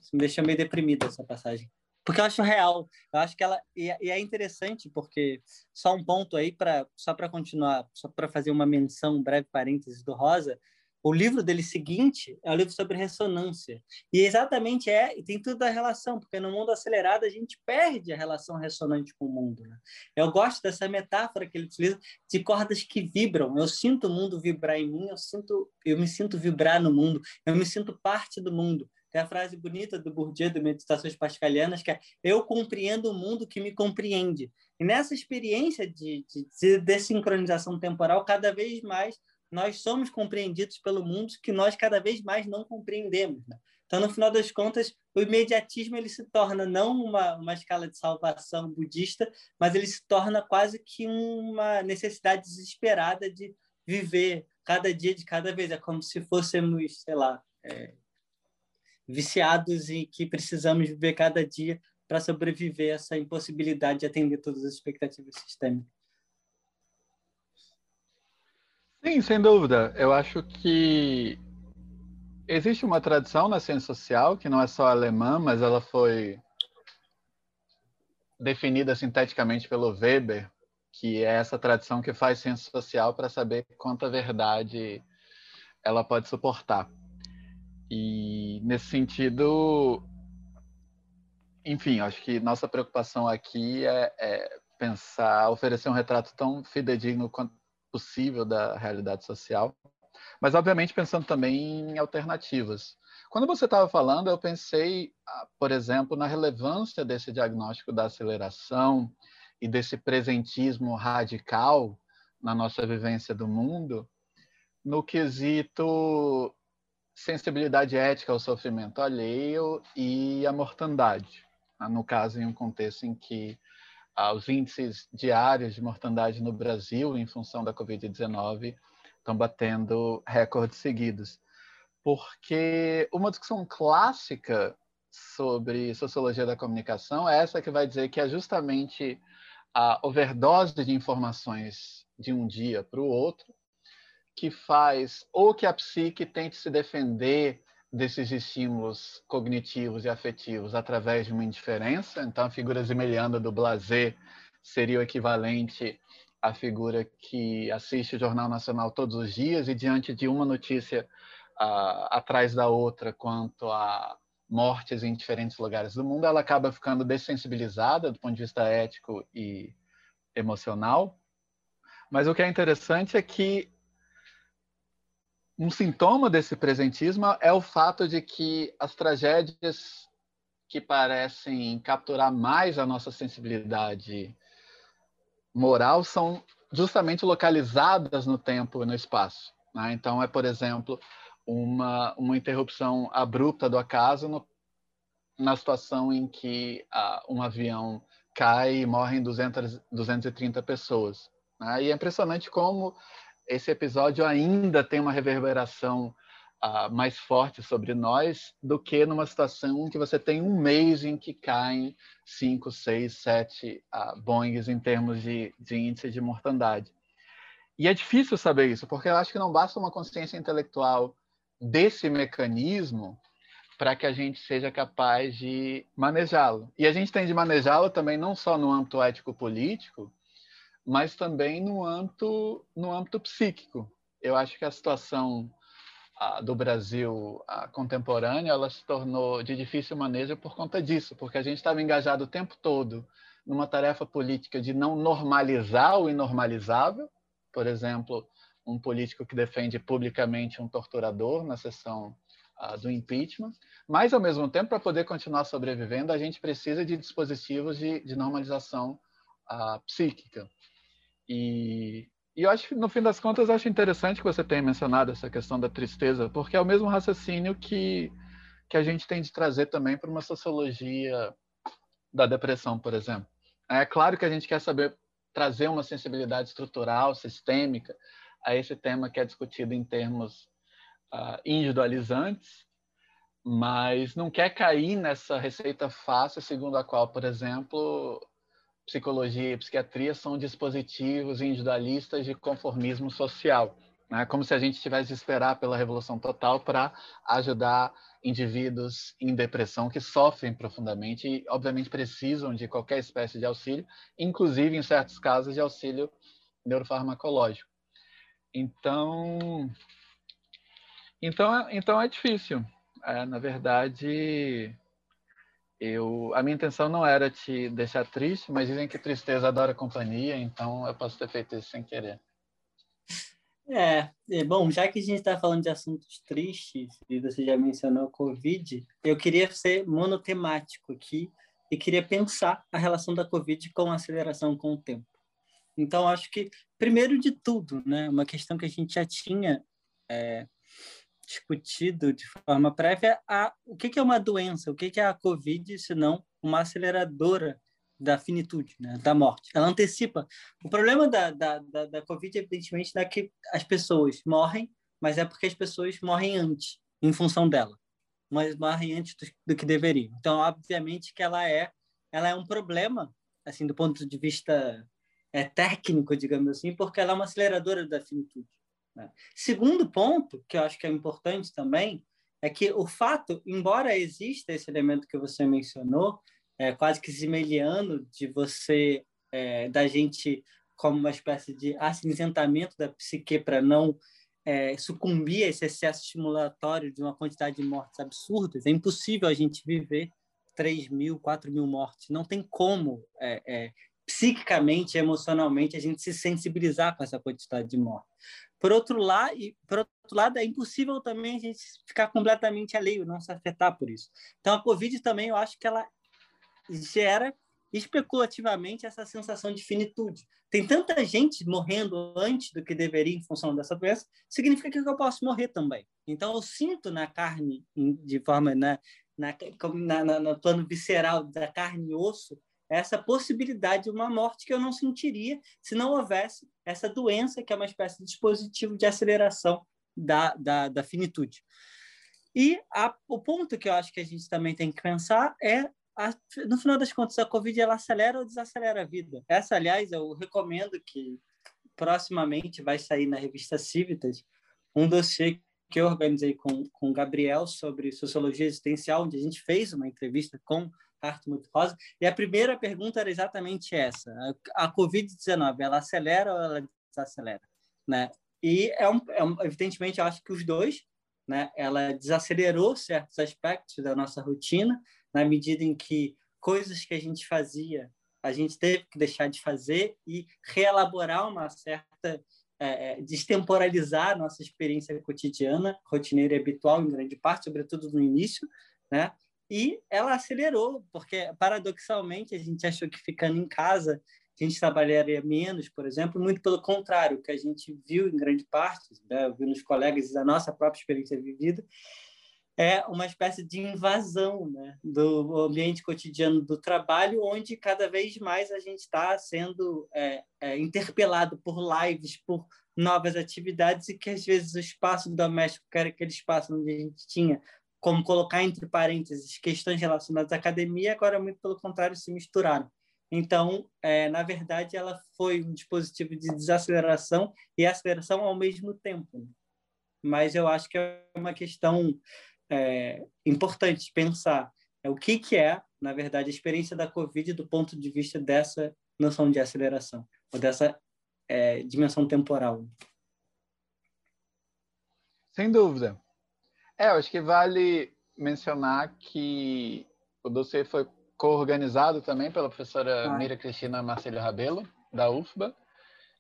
A: Isso me deixa meio deprimida essa passagem. Porque eu acho real. Eu acho que ela. E é interessante, porque só um ponto aí, pra... só para continuar, só para fazer uma menção, um breve parênteses do Rosa o livro dele seguinte é o livro sobre ressonância. E exatamente é, e tem tudo a relação, porque no mundo acelerado a gente perde a relação ressonante com o mundo. Né? Eu gosto dessa metáfora que ele utiliza de cordas que vibram. Eu sinto o mundo vibrar em mim, eu sinto, eu me sinto vibrar no mundo, eu me sinto parte do mundo. Tem a frase bonita do Bourdieu, do Meditações Pascalianas, que é eu compreendo o mundo que me compreende. E nessa experiência de, de, de desincronização temporal, cada vez mais nós somos compreendidos pelo mundo que nós cada vez mais não compreendemos. Né? Então, no final das contas, o imediatismo ele se torna não uma, uma escala de salvação budista, mas ele se torna quase que uma necessidade desesperada de viver cada dia de cada vez. É como se fôssemos, sei lá, é, viciados e que precisamos viver cada dia para sobreviver a essa impossibilidade de atender todas as expectativas sistêmicas.
B: Sim, sem dúvida. Eu acho que existe uma tradição na ciência social que não é só alemã, mas ela foi definida sinteticamente pelo Weber, que é essa tradição que faz ciência social para saber quanta verdade ela pode suportar. E nesse sentido, enfim, acho que nossa preocupação aqui é, é pensar, oferecer um retrato tão fidedigno quanto possível da realidade social, mas obviamente pensando também em alternativas. Quando você estava falando, eu pensei, ah, por exemplo, na relevância desse diagnóstico da aceleração e desse presentismo radical na nossa vivência do mundo, no quesito sensibilidade ética ao sofrimento alheio e à mortandade. Ah, no caso, em um contexto em que os índices diários de mortandade no Brasil, em função da Covid-19, estão batendo recordes seguidos. Porque uma discussão clássica sobre sociologia da comunicação é essa que vai dizer que é justamente a overdose de informações de um dia para o outro que faz ou que a psique tente se defender desses estímulos cognitivos e afetivos através de uma indiferença. Então, a figura zimeliana do blazer seria o equivalente à figura que assiste o Jornal Nacional todos os dias e, diante de uma notícia uh, atrás da outra quanto a mortes em diferentes lugares do mundo, ela acaba ficando dessensibilizada do ponto de vista ético e emocional. Mas o que é interessante é que um sintoma desse presentismo é o fato de que as tragédias que parecem capturar mais a nossa sensibilidade moral são justamente localizadas no tempo e no espaço. Né? Então, é, por exemplo, uma, uma interrupção abrupta do acaso no, na situação em que ah, um avião cai e morrem 200, 230 pessoas. Né? E é impressionante como esse episódio ainda tem uma reverberação uh, mais forte sobre nós do que numa situação em que você tem um mês em que caem cinco, seis, sete uh, Boeings em termos de, de índice de mortandade. E é difícil saber isso, porque eu acho que não basta uma consciência intelectual desse mecanismo para que a gente seja capaz de manejá-lo. E a gente tem de manejá-lo também não só no âmbito ético-político, mas também no âmbito, no âmbito psíquico. Eu acho que a situação do Brasil contemporânea ela se tornou de difícil manejo por conta disso, porque a gente estava engajado o tempo todo numa tarefa política de não normalizar o inormalizável, por exemplo, um político que defende publicamente um torturador na sessão do impeachment, mas ao mesmo tempo para poder continuar sobrevivendo a gente precisa de dispositivos de, de normalização psíquica. E, e eu acho que, no fim das contas, acho interessante que você tenha mencionado essa questão da tristeza, porque é o mesmo raciocínio que, que a gente tem de trazer também para uma sociologia da depressão, por exemplo. É claro que a gente quer saber trazer uma sensibilidade estrutural, sistêmica, a esse tema que é discutido em termos uh, individualizantes, mas não quer cair nessa receita fácil segundo a qual, por exemplo, psicologia e psiquiatria são dispositivos individualistas de conformismo social. Né? Como se a gente tivesse de esperar pela revolução total para ajudar indivíduos em depressão que sofrem profundamente e, obviamente, precisam de qualquer espécie de auxílio, inclusive, em certos casos, de auxílio neurofarmacológico. Então, Então, então é difícil. É, na verdade, eu, a minha intenção não era te deixar triste, mas dizem que tristeza adora companhia, então eu posso ter feito isso sem querer.
A: É, é bom, já que a gente está falando de assuntos tristes, e você já mencionou o Covid, eu queria ser monotemático aqui e queria pensar a relação da Covid com a aceleração com o tempo. Então, acho que, primeiro de tudo, né, uma questão que a gente já tinha é, discutido de forma prévia, a, o que, que é uma doença, o que, que é a Covid, se não uma aceleradora da finitude, né, da morte. Ela antecipa. O problema da, da, da, da Covid, evidentemente, é que as pessoas morrem, mas é porque as pessoas morrem antes, em função dela. Mas morrem antes do, do que deveriam. Então, obviamente que ela é, ela é um problema, assim, do ponto de vista é, técnico, digamos assim, porque ela é uma aceleradora da finitude. Né? Segundo ponto, que eu acho que é importante também, é que o fato, embora exista esse elemento que você mencionou, é, quase que semelhando de você, é, da gente como uma espécie de acinzentamento da psique para não é, sucumbir a esse excesso estimulatório de uma quantidade de mortes absurdas. É impossível a gente viver 3 mil, 4 mil mortes. Não tem como, é, é, psiquicamente, emocionalmente, a gente se sensibilizar com essa quantidade de mortes. Por outro lado, e por outro lado, é impossível também a gente ficar completamente alheio, não se afetar por isso. Então, a Covid também, eu acho que ela gera especulativamente essa sensação de finitude. Tem tanta gente morrendo antes do que deveria em função dessa doença, significa que eu posso morrer também. Então, eu sinto na carne, de forma na, na, na, no plano visceral da carne e osso, essa possibilidade de uma morte que eu não sentiria se não houvesse essa doença, que é uma espécie de dispositivo de aceleração da, da, da finitude. E a, o ponto que eu acho que a gente também tem que pensar é a, no final das contas, a Covid ela acelera ou desacelera a vida. Essa, aliás, eu recomendo que proximamente vai sair na revista Civitas um dossiê que eu organizei com, com o Gabriel sobre sociologia existencial, onde a gente fez uma entrevista com Hartmut Rosa, e a primeira pergunta era exatamente essa. A, a Covid-19, ela acelera ou ela desacelera? Né? E, é um, é um, evidentemente, eu acho que os dois, né? ela desacelerou certos aspectos da nossa rotina, na medida em que coisas que a gente fazia, a gente teve que deixar de fazer e reelaborar uma certa é, é, destemporalizar nossa experiência cotidiana, rotineira e habitual, em grande parte, sobretudo no início, né? E ela acelerou, porque paradoxalmente a gente achou que ficando em casa a gente trabalharia menos, por exemplo, muito pelo contrário, que a gente viu em grande parte, né? viu nos colegas da nossa própria experiência vivida, é uma espécie de invasão né, do ambiente cotidiano do trabalho, onde cada vez mais a gente está sendo é, é, interpelado por lives, por novas atividades, e que às vezes o espaço doméstico, que era aquele espaço onde a gente tinha como colocar entre parênteses questões relacionadas à academia, agora, muito pelo contrário, se misturaram. Então, é, na verdade, ela foi um dispositivo de desaceleração e aceleração ao mesmo tempo. Mas eu acho que é uma questão é, importante pensar é, o que, que é, na verdade, a experiência da Covid do ponto de vista dessa noção de aceleração, ou dessa é, dimensão temporal.
B: Sem dúvida. É, eu acho que vale mencionar que o dossiê foi co-organizado também pela professora ah. Mira Cristina Marcelo Rabelo, da UFBA,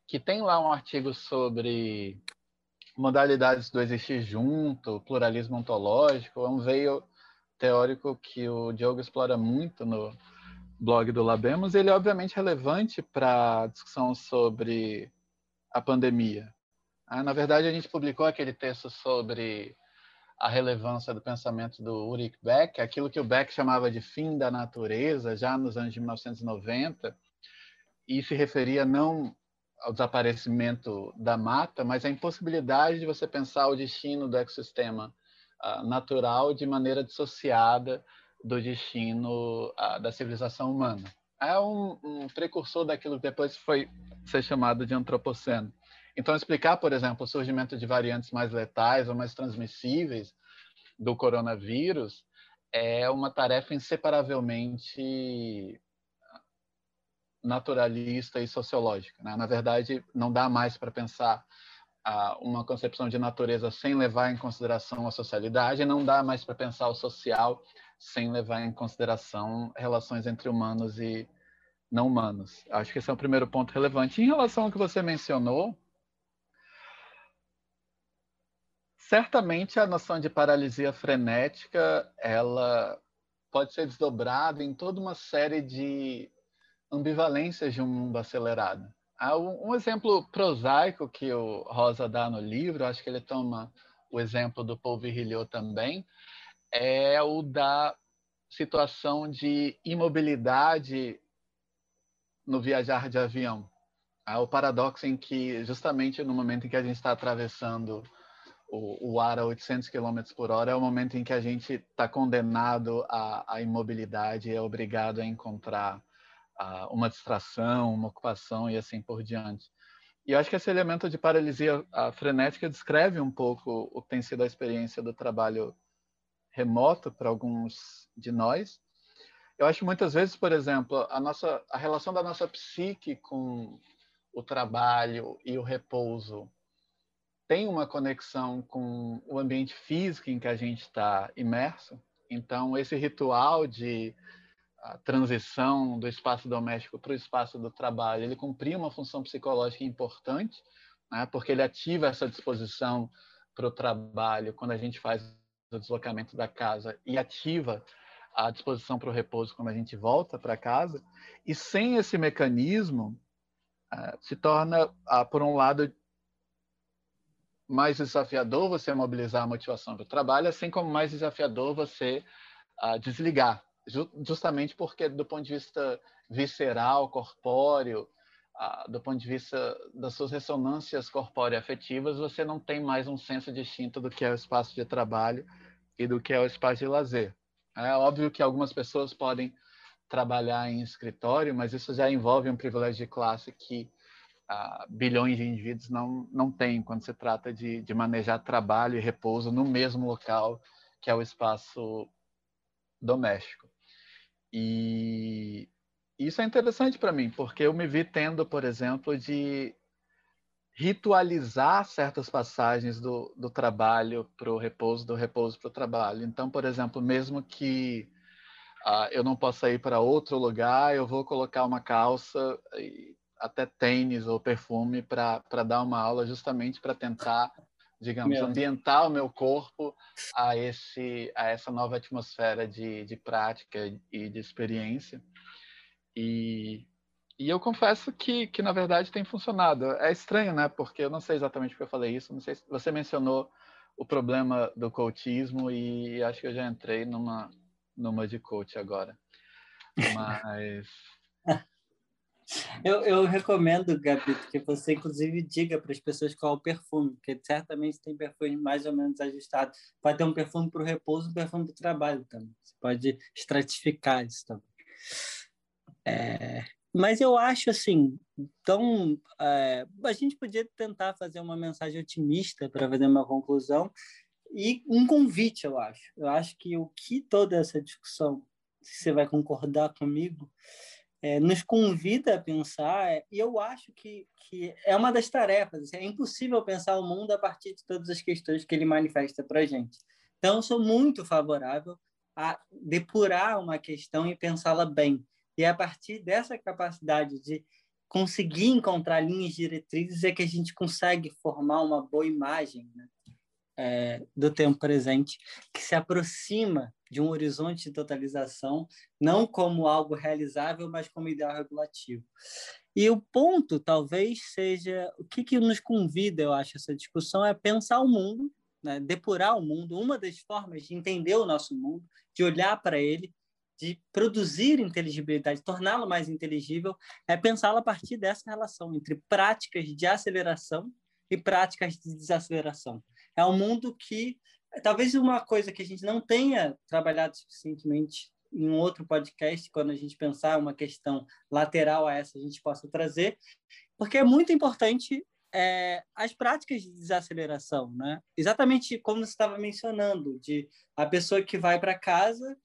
B: que tem lá um artigo sobre modalidades do existir junto, pluralismo ontológico, é um veio teórico que o Diogo explora muito no blog do Labemos, ele é obviamente relevante para a discussão sobre a pandemia. Ah, na verdade, a gente publicou aquele texto sobre a relevância do pensamento do Ulrich Beck, aquilo que o Beck chamava de fim da natureza, já nos anos de 1990, e se referia não ao desaparecimento da mata, mas a impossibilidade de você pensar o destino do ecossistema uh, natural de maneira dissociada do destino uh, da civilização humana. É um, um, precursor daquilo que depois foi ser chamado de antropoceno. Então, explicar, por exemplo, o surgimento de variantes mais letais ou mais transmissíveis do coronavírus é uma tarefa inseparavelmente naturalista e sociológica. Né? Na verdade, não dá mais para pensar uma concepção de natureza sem levar em consideração a socialidade, não dá mais para pensar o social sem levar em consideração relações entre humanos e não humanos. Acho que esse é o primeiro ponto relevante. Em relação ao que você mencionou, certamente a noção de paralisia frenética ela pode ser desdobrada em toda uma série de ambivalências de um mundo acelerado. Um exemplo prosaico que o Rosa dá no livro, acho que ele toma o exemplo do Paul Virilio também, é o da situação de imobilidade no viajar de avião. É o paradoxo em que, justamente no momento em que a gente está atravessando o, o, ar a 800 km por hora, é o momento em que a gente está condenado à, à imobilidade é obrigado a encontrar uma distração, uma ocupação e assim por diante. E eu acho que esse elemento de paralisia frenética descreve um pouco o que tem sido a experiência do trabalho remoto para alguns de nós. Eu acho muitas vezes, por exemplo, a nossa a relação da nossa psique com o trabalho e o repouso tem uma conexão com o ambiente físico em que a gente está imerso. Então, esse ritual de transição do espaço doméstico para o espaço do trabalho, ele cumpria uma função psicológica importante, né, porque ele ativa essa disposição para o trabalho quando a gente faz o deslocamento da casa e ativa a disposição para o repouso quando a gente volta para casa. E sem esse mecanismo, uh, se torna, uh, por um lado, mais desafiador você mobilizar a motivação para o trabalho, assim como mais desafiador você uh, desligar justamente porque do ponto de vista visceral, corpóreo, do ponto de vista das suas ressonâncias corpóreo-afetivas, você não tem mais um senso distinto do que é o espaço de trabalho e do que é o espaço de lazer. É óbvio que algumas pessoas podem trabalhar em escritório, mas isso já envolve um privilégio de classe que bilhões de indivíduos não, não têm quando se trata de, de manejar trabalho e repouso no mesmo local que é o espaço doméstico. E isso é interessante para mim, porque eu me vi tendo, por exemplo, de ritualizar certas passagens do, do trabalho para o repouso, do repouso para o trabalho. Então, por exemplo, mesmo que uh, eu não possa ir para outro lugar, eu vou colocar uma calça, e até tênis ou perfume para dar uma aula justamente para tentar digamos, meu. ambientar o meu corpo a esse a essa nova atmosfera de, de prática e de experiência. E, e eu confesso que, que, na verdade, tem funcionado. É estranho, né? Porque eu não sei exatamente porque eu falei isso. Não sei se você mencionou o problema do coachismo e acho que eu já entrei numa, numa de coach agora. <laughs> Mas
A: eu, eu recomendo, Gabi, que você, inclusive, diga para as pessoas qual é o perfume, porque certamente tem perfume mais ou menos ajustado. Pode ter um perfume para o repouso um perfume para o trabalho também. Você pode estratificar isso também. É, mas eu acho assim, então é, a gente podia tentar fazer uma mensagem otimista para fazer uma conclusão e um convite, eu acho. Eu acho que o que toda essa discussão, se você vai concordar comigo, é, nos convida a pensar, é, e eu acho que, que é uma das tarefas. Assim, é impossível pensar o mundo a partir de todas as questões que ele manifesta para a gente. Então, eu sou muito favorável a depurar uma questão e pensá-la bem. E é a partir dessa capacidade de conseguir encontrar linhas diretrizes é que a gente consegue formar uma boa imagem né? é, do tempo presente que se aproxima de um horizonte de totalização, não como algo realizável, mas como ideal regulativo. E o ponto, talvez, seja o que, que nos convida, eu acho, essa discussão é pensar o mundo, né? depurar o mundo. Uma das formas de entender o nosso mundo, de olhar para ele, de produzir inteligibilidade, torná-lo mais inteligível, é pensá-lo a partir dessa relação entre práticas de aceleração e práticas de desaceleração. É um mundo que Talvez uma coisa que a gente não tenha trabalhado suficientemente em um outro podcast, quando a gente pensar uma questão lateral a essa, a gente possa trazer, porque é muito importante é, as práticas de desaceleração, né? Exatamente como você estava mencionando, de a pessoa que vai para casa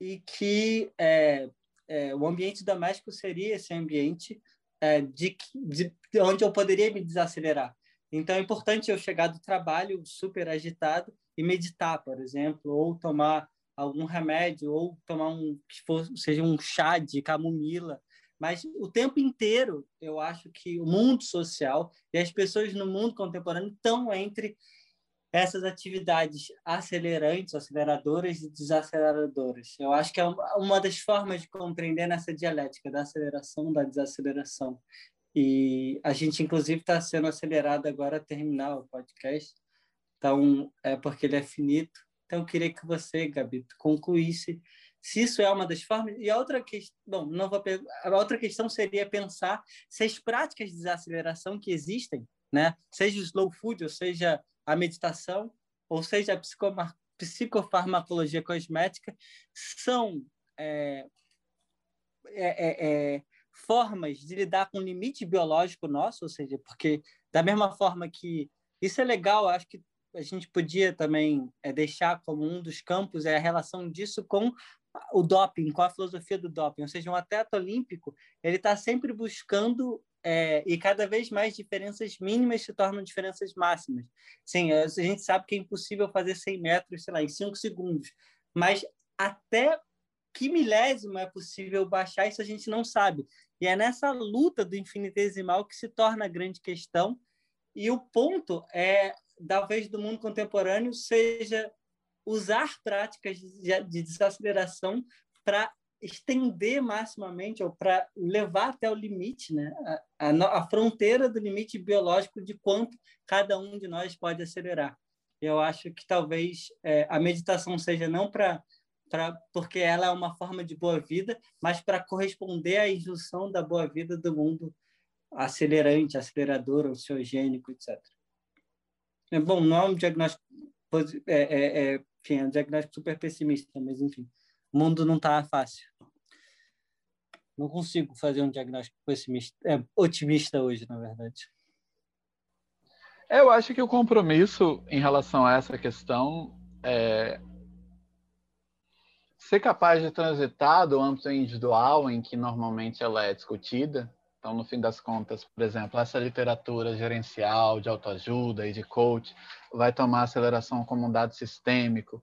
A: e que é, é, o ambiente doméstico seria esse ambiente é, de, de, onde eu poderia me desacelerar. Então é importante eu chegar do trabalho super agitado e meditar, por exemplo, ou tomar algum remédio, ou tomar um que for, seja um chá de camomila. Mas o tempo inteiro, eu acho que o mundo social e as pessoas no mundo contemporâneo estão entre essas atividades acelerantes, aceleradoras e desaceleradoras. Eu acho que é uma das formas de compreender nessa dialética da aceleração, da desaceleração. E a gente, inclusive, está sendo acelerado agora a terminar o podcast. Então, é porque ele é finito. Então, eu queria que você, Gabi, concluísse se isso é uma das formas. E a outra questão, bom, não vou a outra questão seria pensar se as práticas de desaceleração que existem, né, seja o slow food, ou seja a meditação, ou seja a psicofarmacologia cosmética, são é, é, é, é formas de lidar com o limite biológico nosso, ou seja, porque da mesma forma que isso é legal, acho que a gente podia também é, deixar como um dos campos é a relação disso com o doping, com a filosofia do doping, ou seja, um atleta olímpico ele está sempre buscando é, e cada vez mais diferenças mínimas se tornam diferenças máximas. Sim, a gente sabe que é impossível fazer 100 metros, sei lá, em 5 segundos, mas até que milésimo é possível baixar, isso a gente não sabe. E é nessa luta do infinitesimal que se torna a grande questão. E o ponto é, talvez, do mundo contemporâneo seja usar práticas de desaceleração para estender maximamente ou para levar até o limite, né? A, a, a, fronteira do limite biológico de quanto cada um de nós pode acelerar. Eu acho que talvez é, a meditação seja não para porque ela é uma forma de boa vida, mas para corresponder à injunção da boa vida do mundo acelerante, acelerador, ansiogênico, etc. É bom, não é um diagnóstico, é, é, é, enfim, é um diagnóstico super pessimista, mas enfim, o mundo não está fácil. Não consigo fazer um diagnóstico pessimista, é, otimista hoje, na verdade.
B: Eu acho que o compromisso em relação a essa questão é ser capaz de transitar do âmbito individual, em que normalmente ela é discutida. Então, no fim das contas, por exemplo, essa literatura gerencial, de autoajuda e de coach vai tomar aceleração como um dado sistêmico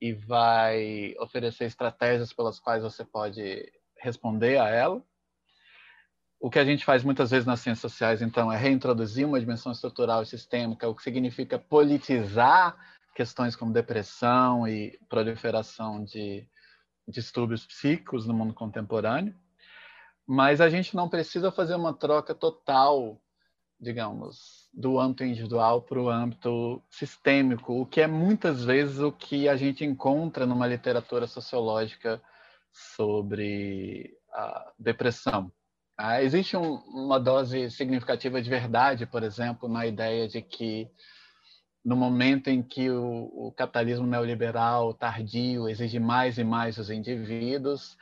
B: e vai oferecer estratégias pelas quais você pode responder a ela. O que a gente faz muitas vezes nas ciências sociais, então, é reintroduzir uma dimensão estrutural e sistêmica, o que significa politizar questões como depressão e proliferação de distúrbios psíquicos no mundo contemporâneo, mas a gente não precisa fazer uma troca total, digamos, do âmbito individual para o âmbito sistêmico, o que é muitas vezes o que a gente encontra numa literatura sociológica sobre a depressão. Ah, existe um, uma dose significativa de verdade, por exemplo, na ideia de que no momento em que o, o, capitalismo neoliberal tardio exige mais e mais dos indivíduos,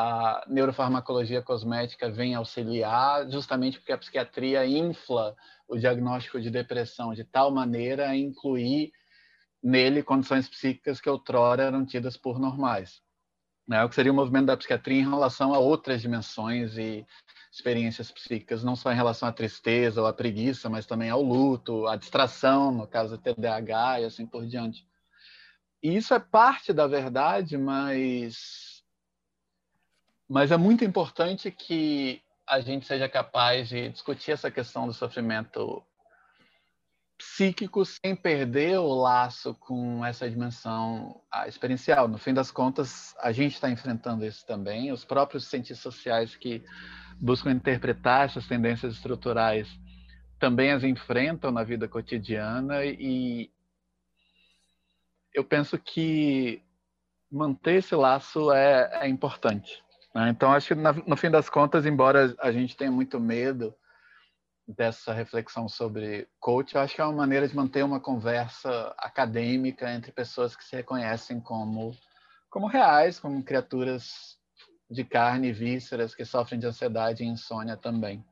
B: a neurofarmacologia cosmética vem auxiliar, justamente porque a psiquiatria infla o diagnóstico de depressão de tal maneira a incluir nele condições psíquicas que outrora eram tidas por normais. É o que seria o movimento da psiquiatria em relação a outras dimensões e experiências psíquicas, não só em relação à tristeza ou à preguiça, mas também ao luto, à distração, no caso do TDAH e assim por diante. E isso é parte da verdade, mas mas é muito importante que a gente seja capaz de discutir essa questão do sofrimento psíquico sem perder o laço com essa dimensão experiencial. No fim das contas, a gente está enfrentando isso também. Os próprios cientistas sociais que buscam interpretar essas tendências estruturais também as enfrentam na vida cotidiana e eu penso que manter esse laço é, é importante. Né? Então, acho que no fim das contas, embora a gente tenha muito medo dessa reflexão sobre coach, eu acho que é uma maneira de manter uma conversa acadêmica entre pessoas que se reconhecem como, como reais, como criaturas de carne e vísceras que sofrem de ansiedade e insônia também.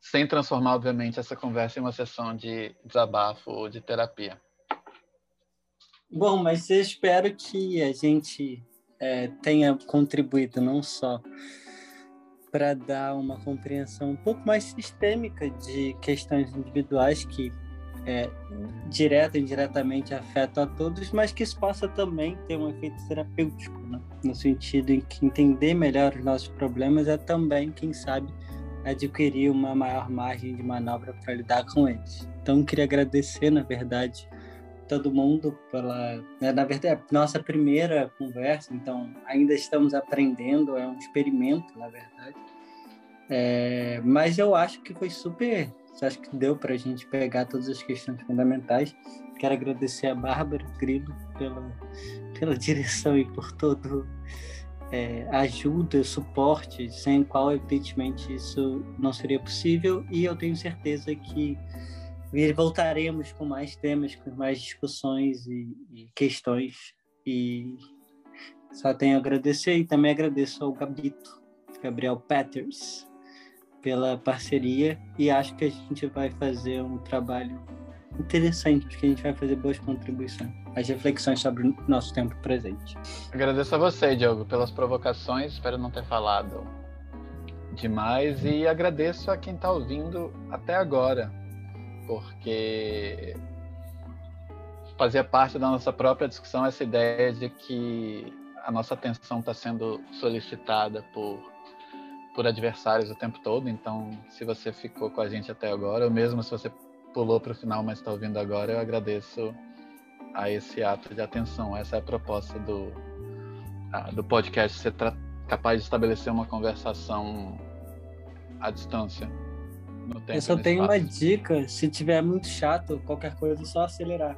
B: Sem transformar, obviamente, essa conversa em uma sessão de desabafo ou de terapia.
A: Bom, mas eu espero que a gente é, tenha contribuído não só para dar uma compreensão um pouco mais sistêmica de questões individuais que é, direta e indiretamente afetam a todos, mas que isso possa também ter um efeito terapêutico, né? no sentido em que entender melhor os nossos problemas é também, quem sabe, adquirir uma maior margem de manobra para lidar com eles. Então, queria agradecer, na verdade, todo mundo pela, né, na verdade, nossa primeira conversa, então ainda estamos aprendendo, é um experimento, na verdade. É, mas eu acho que foi super, acho que deu para a gente pegar todas as questões fundamentais. Quero agradecer a Bárbara Grilo pela, pela direção e por todo é, ajuda, suporte, sem qual evidentemente isso não seria possível. E eu tenho certeza que e voltaremos com mais temas, com mais discussões e, e, questões. E só tenho a agradecer e também agradeço ao Gabito, Gabriel Peters, pela parceria. E acho que a gente vai fazer um trabalho interessante, acho que a gente vai fazer boas contribuições, as reflexões sobre o nosso tempo presente.
B: Agradeço a você, Diogo, pelas provocações. Espero não ter falado demais e agradeço a quem está ouvindo até agora porque fazia parte da nossa própria discussão essa ideia de que a nossa atenção está sendo solicitada por por adversários o tempo todo. Então, se você ficou com a gente até agora, ou mesmo se você pulou para o final, mas está ouvindo agora, eu agradeço a esse ato de atenção. Essa é a proposta do do podcast, ser capaz de estabelecer uma conversação à distância
A: eu só tenho uma dica, se tiver muito chato, qualquer coisa é só acelerar.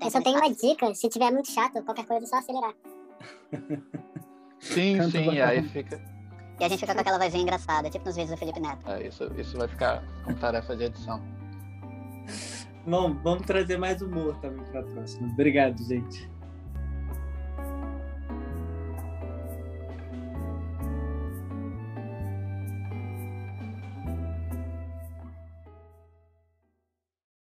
C: Eu só tenho uma dica, se tiver muito chato, qualquer coisa é só acelerar.
B: sim, Canto sim, aí fica.
C: E a gente fica com aquela vozinha engraçada, tipo nos vídeos do Felipe Neto.
B: É, isso, isso vai ficar com tarefa de edição.
A: Bom, vamos trazer mais humor também para a próxima. Obrigado, gente.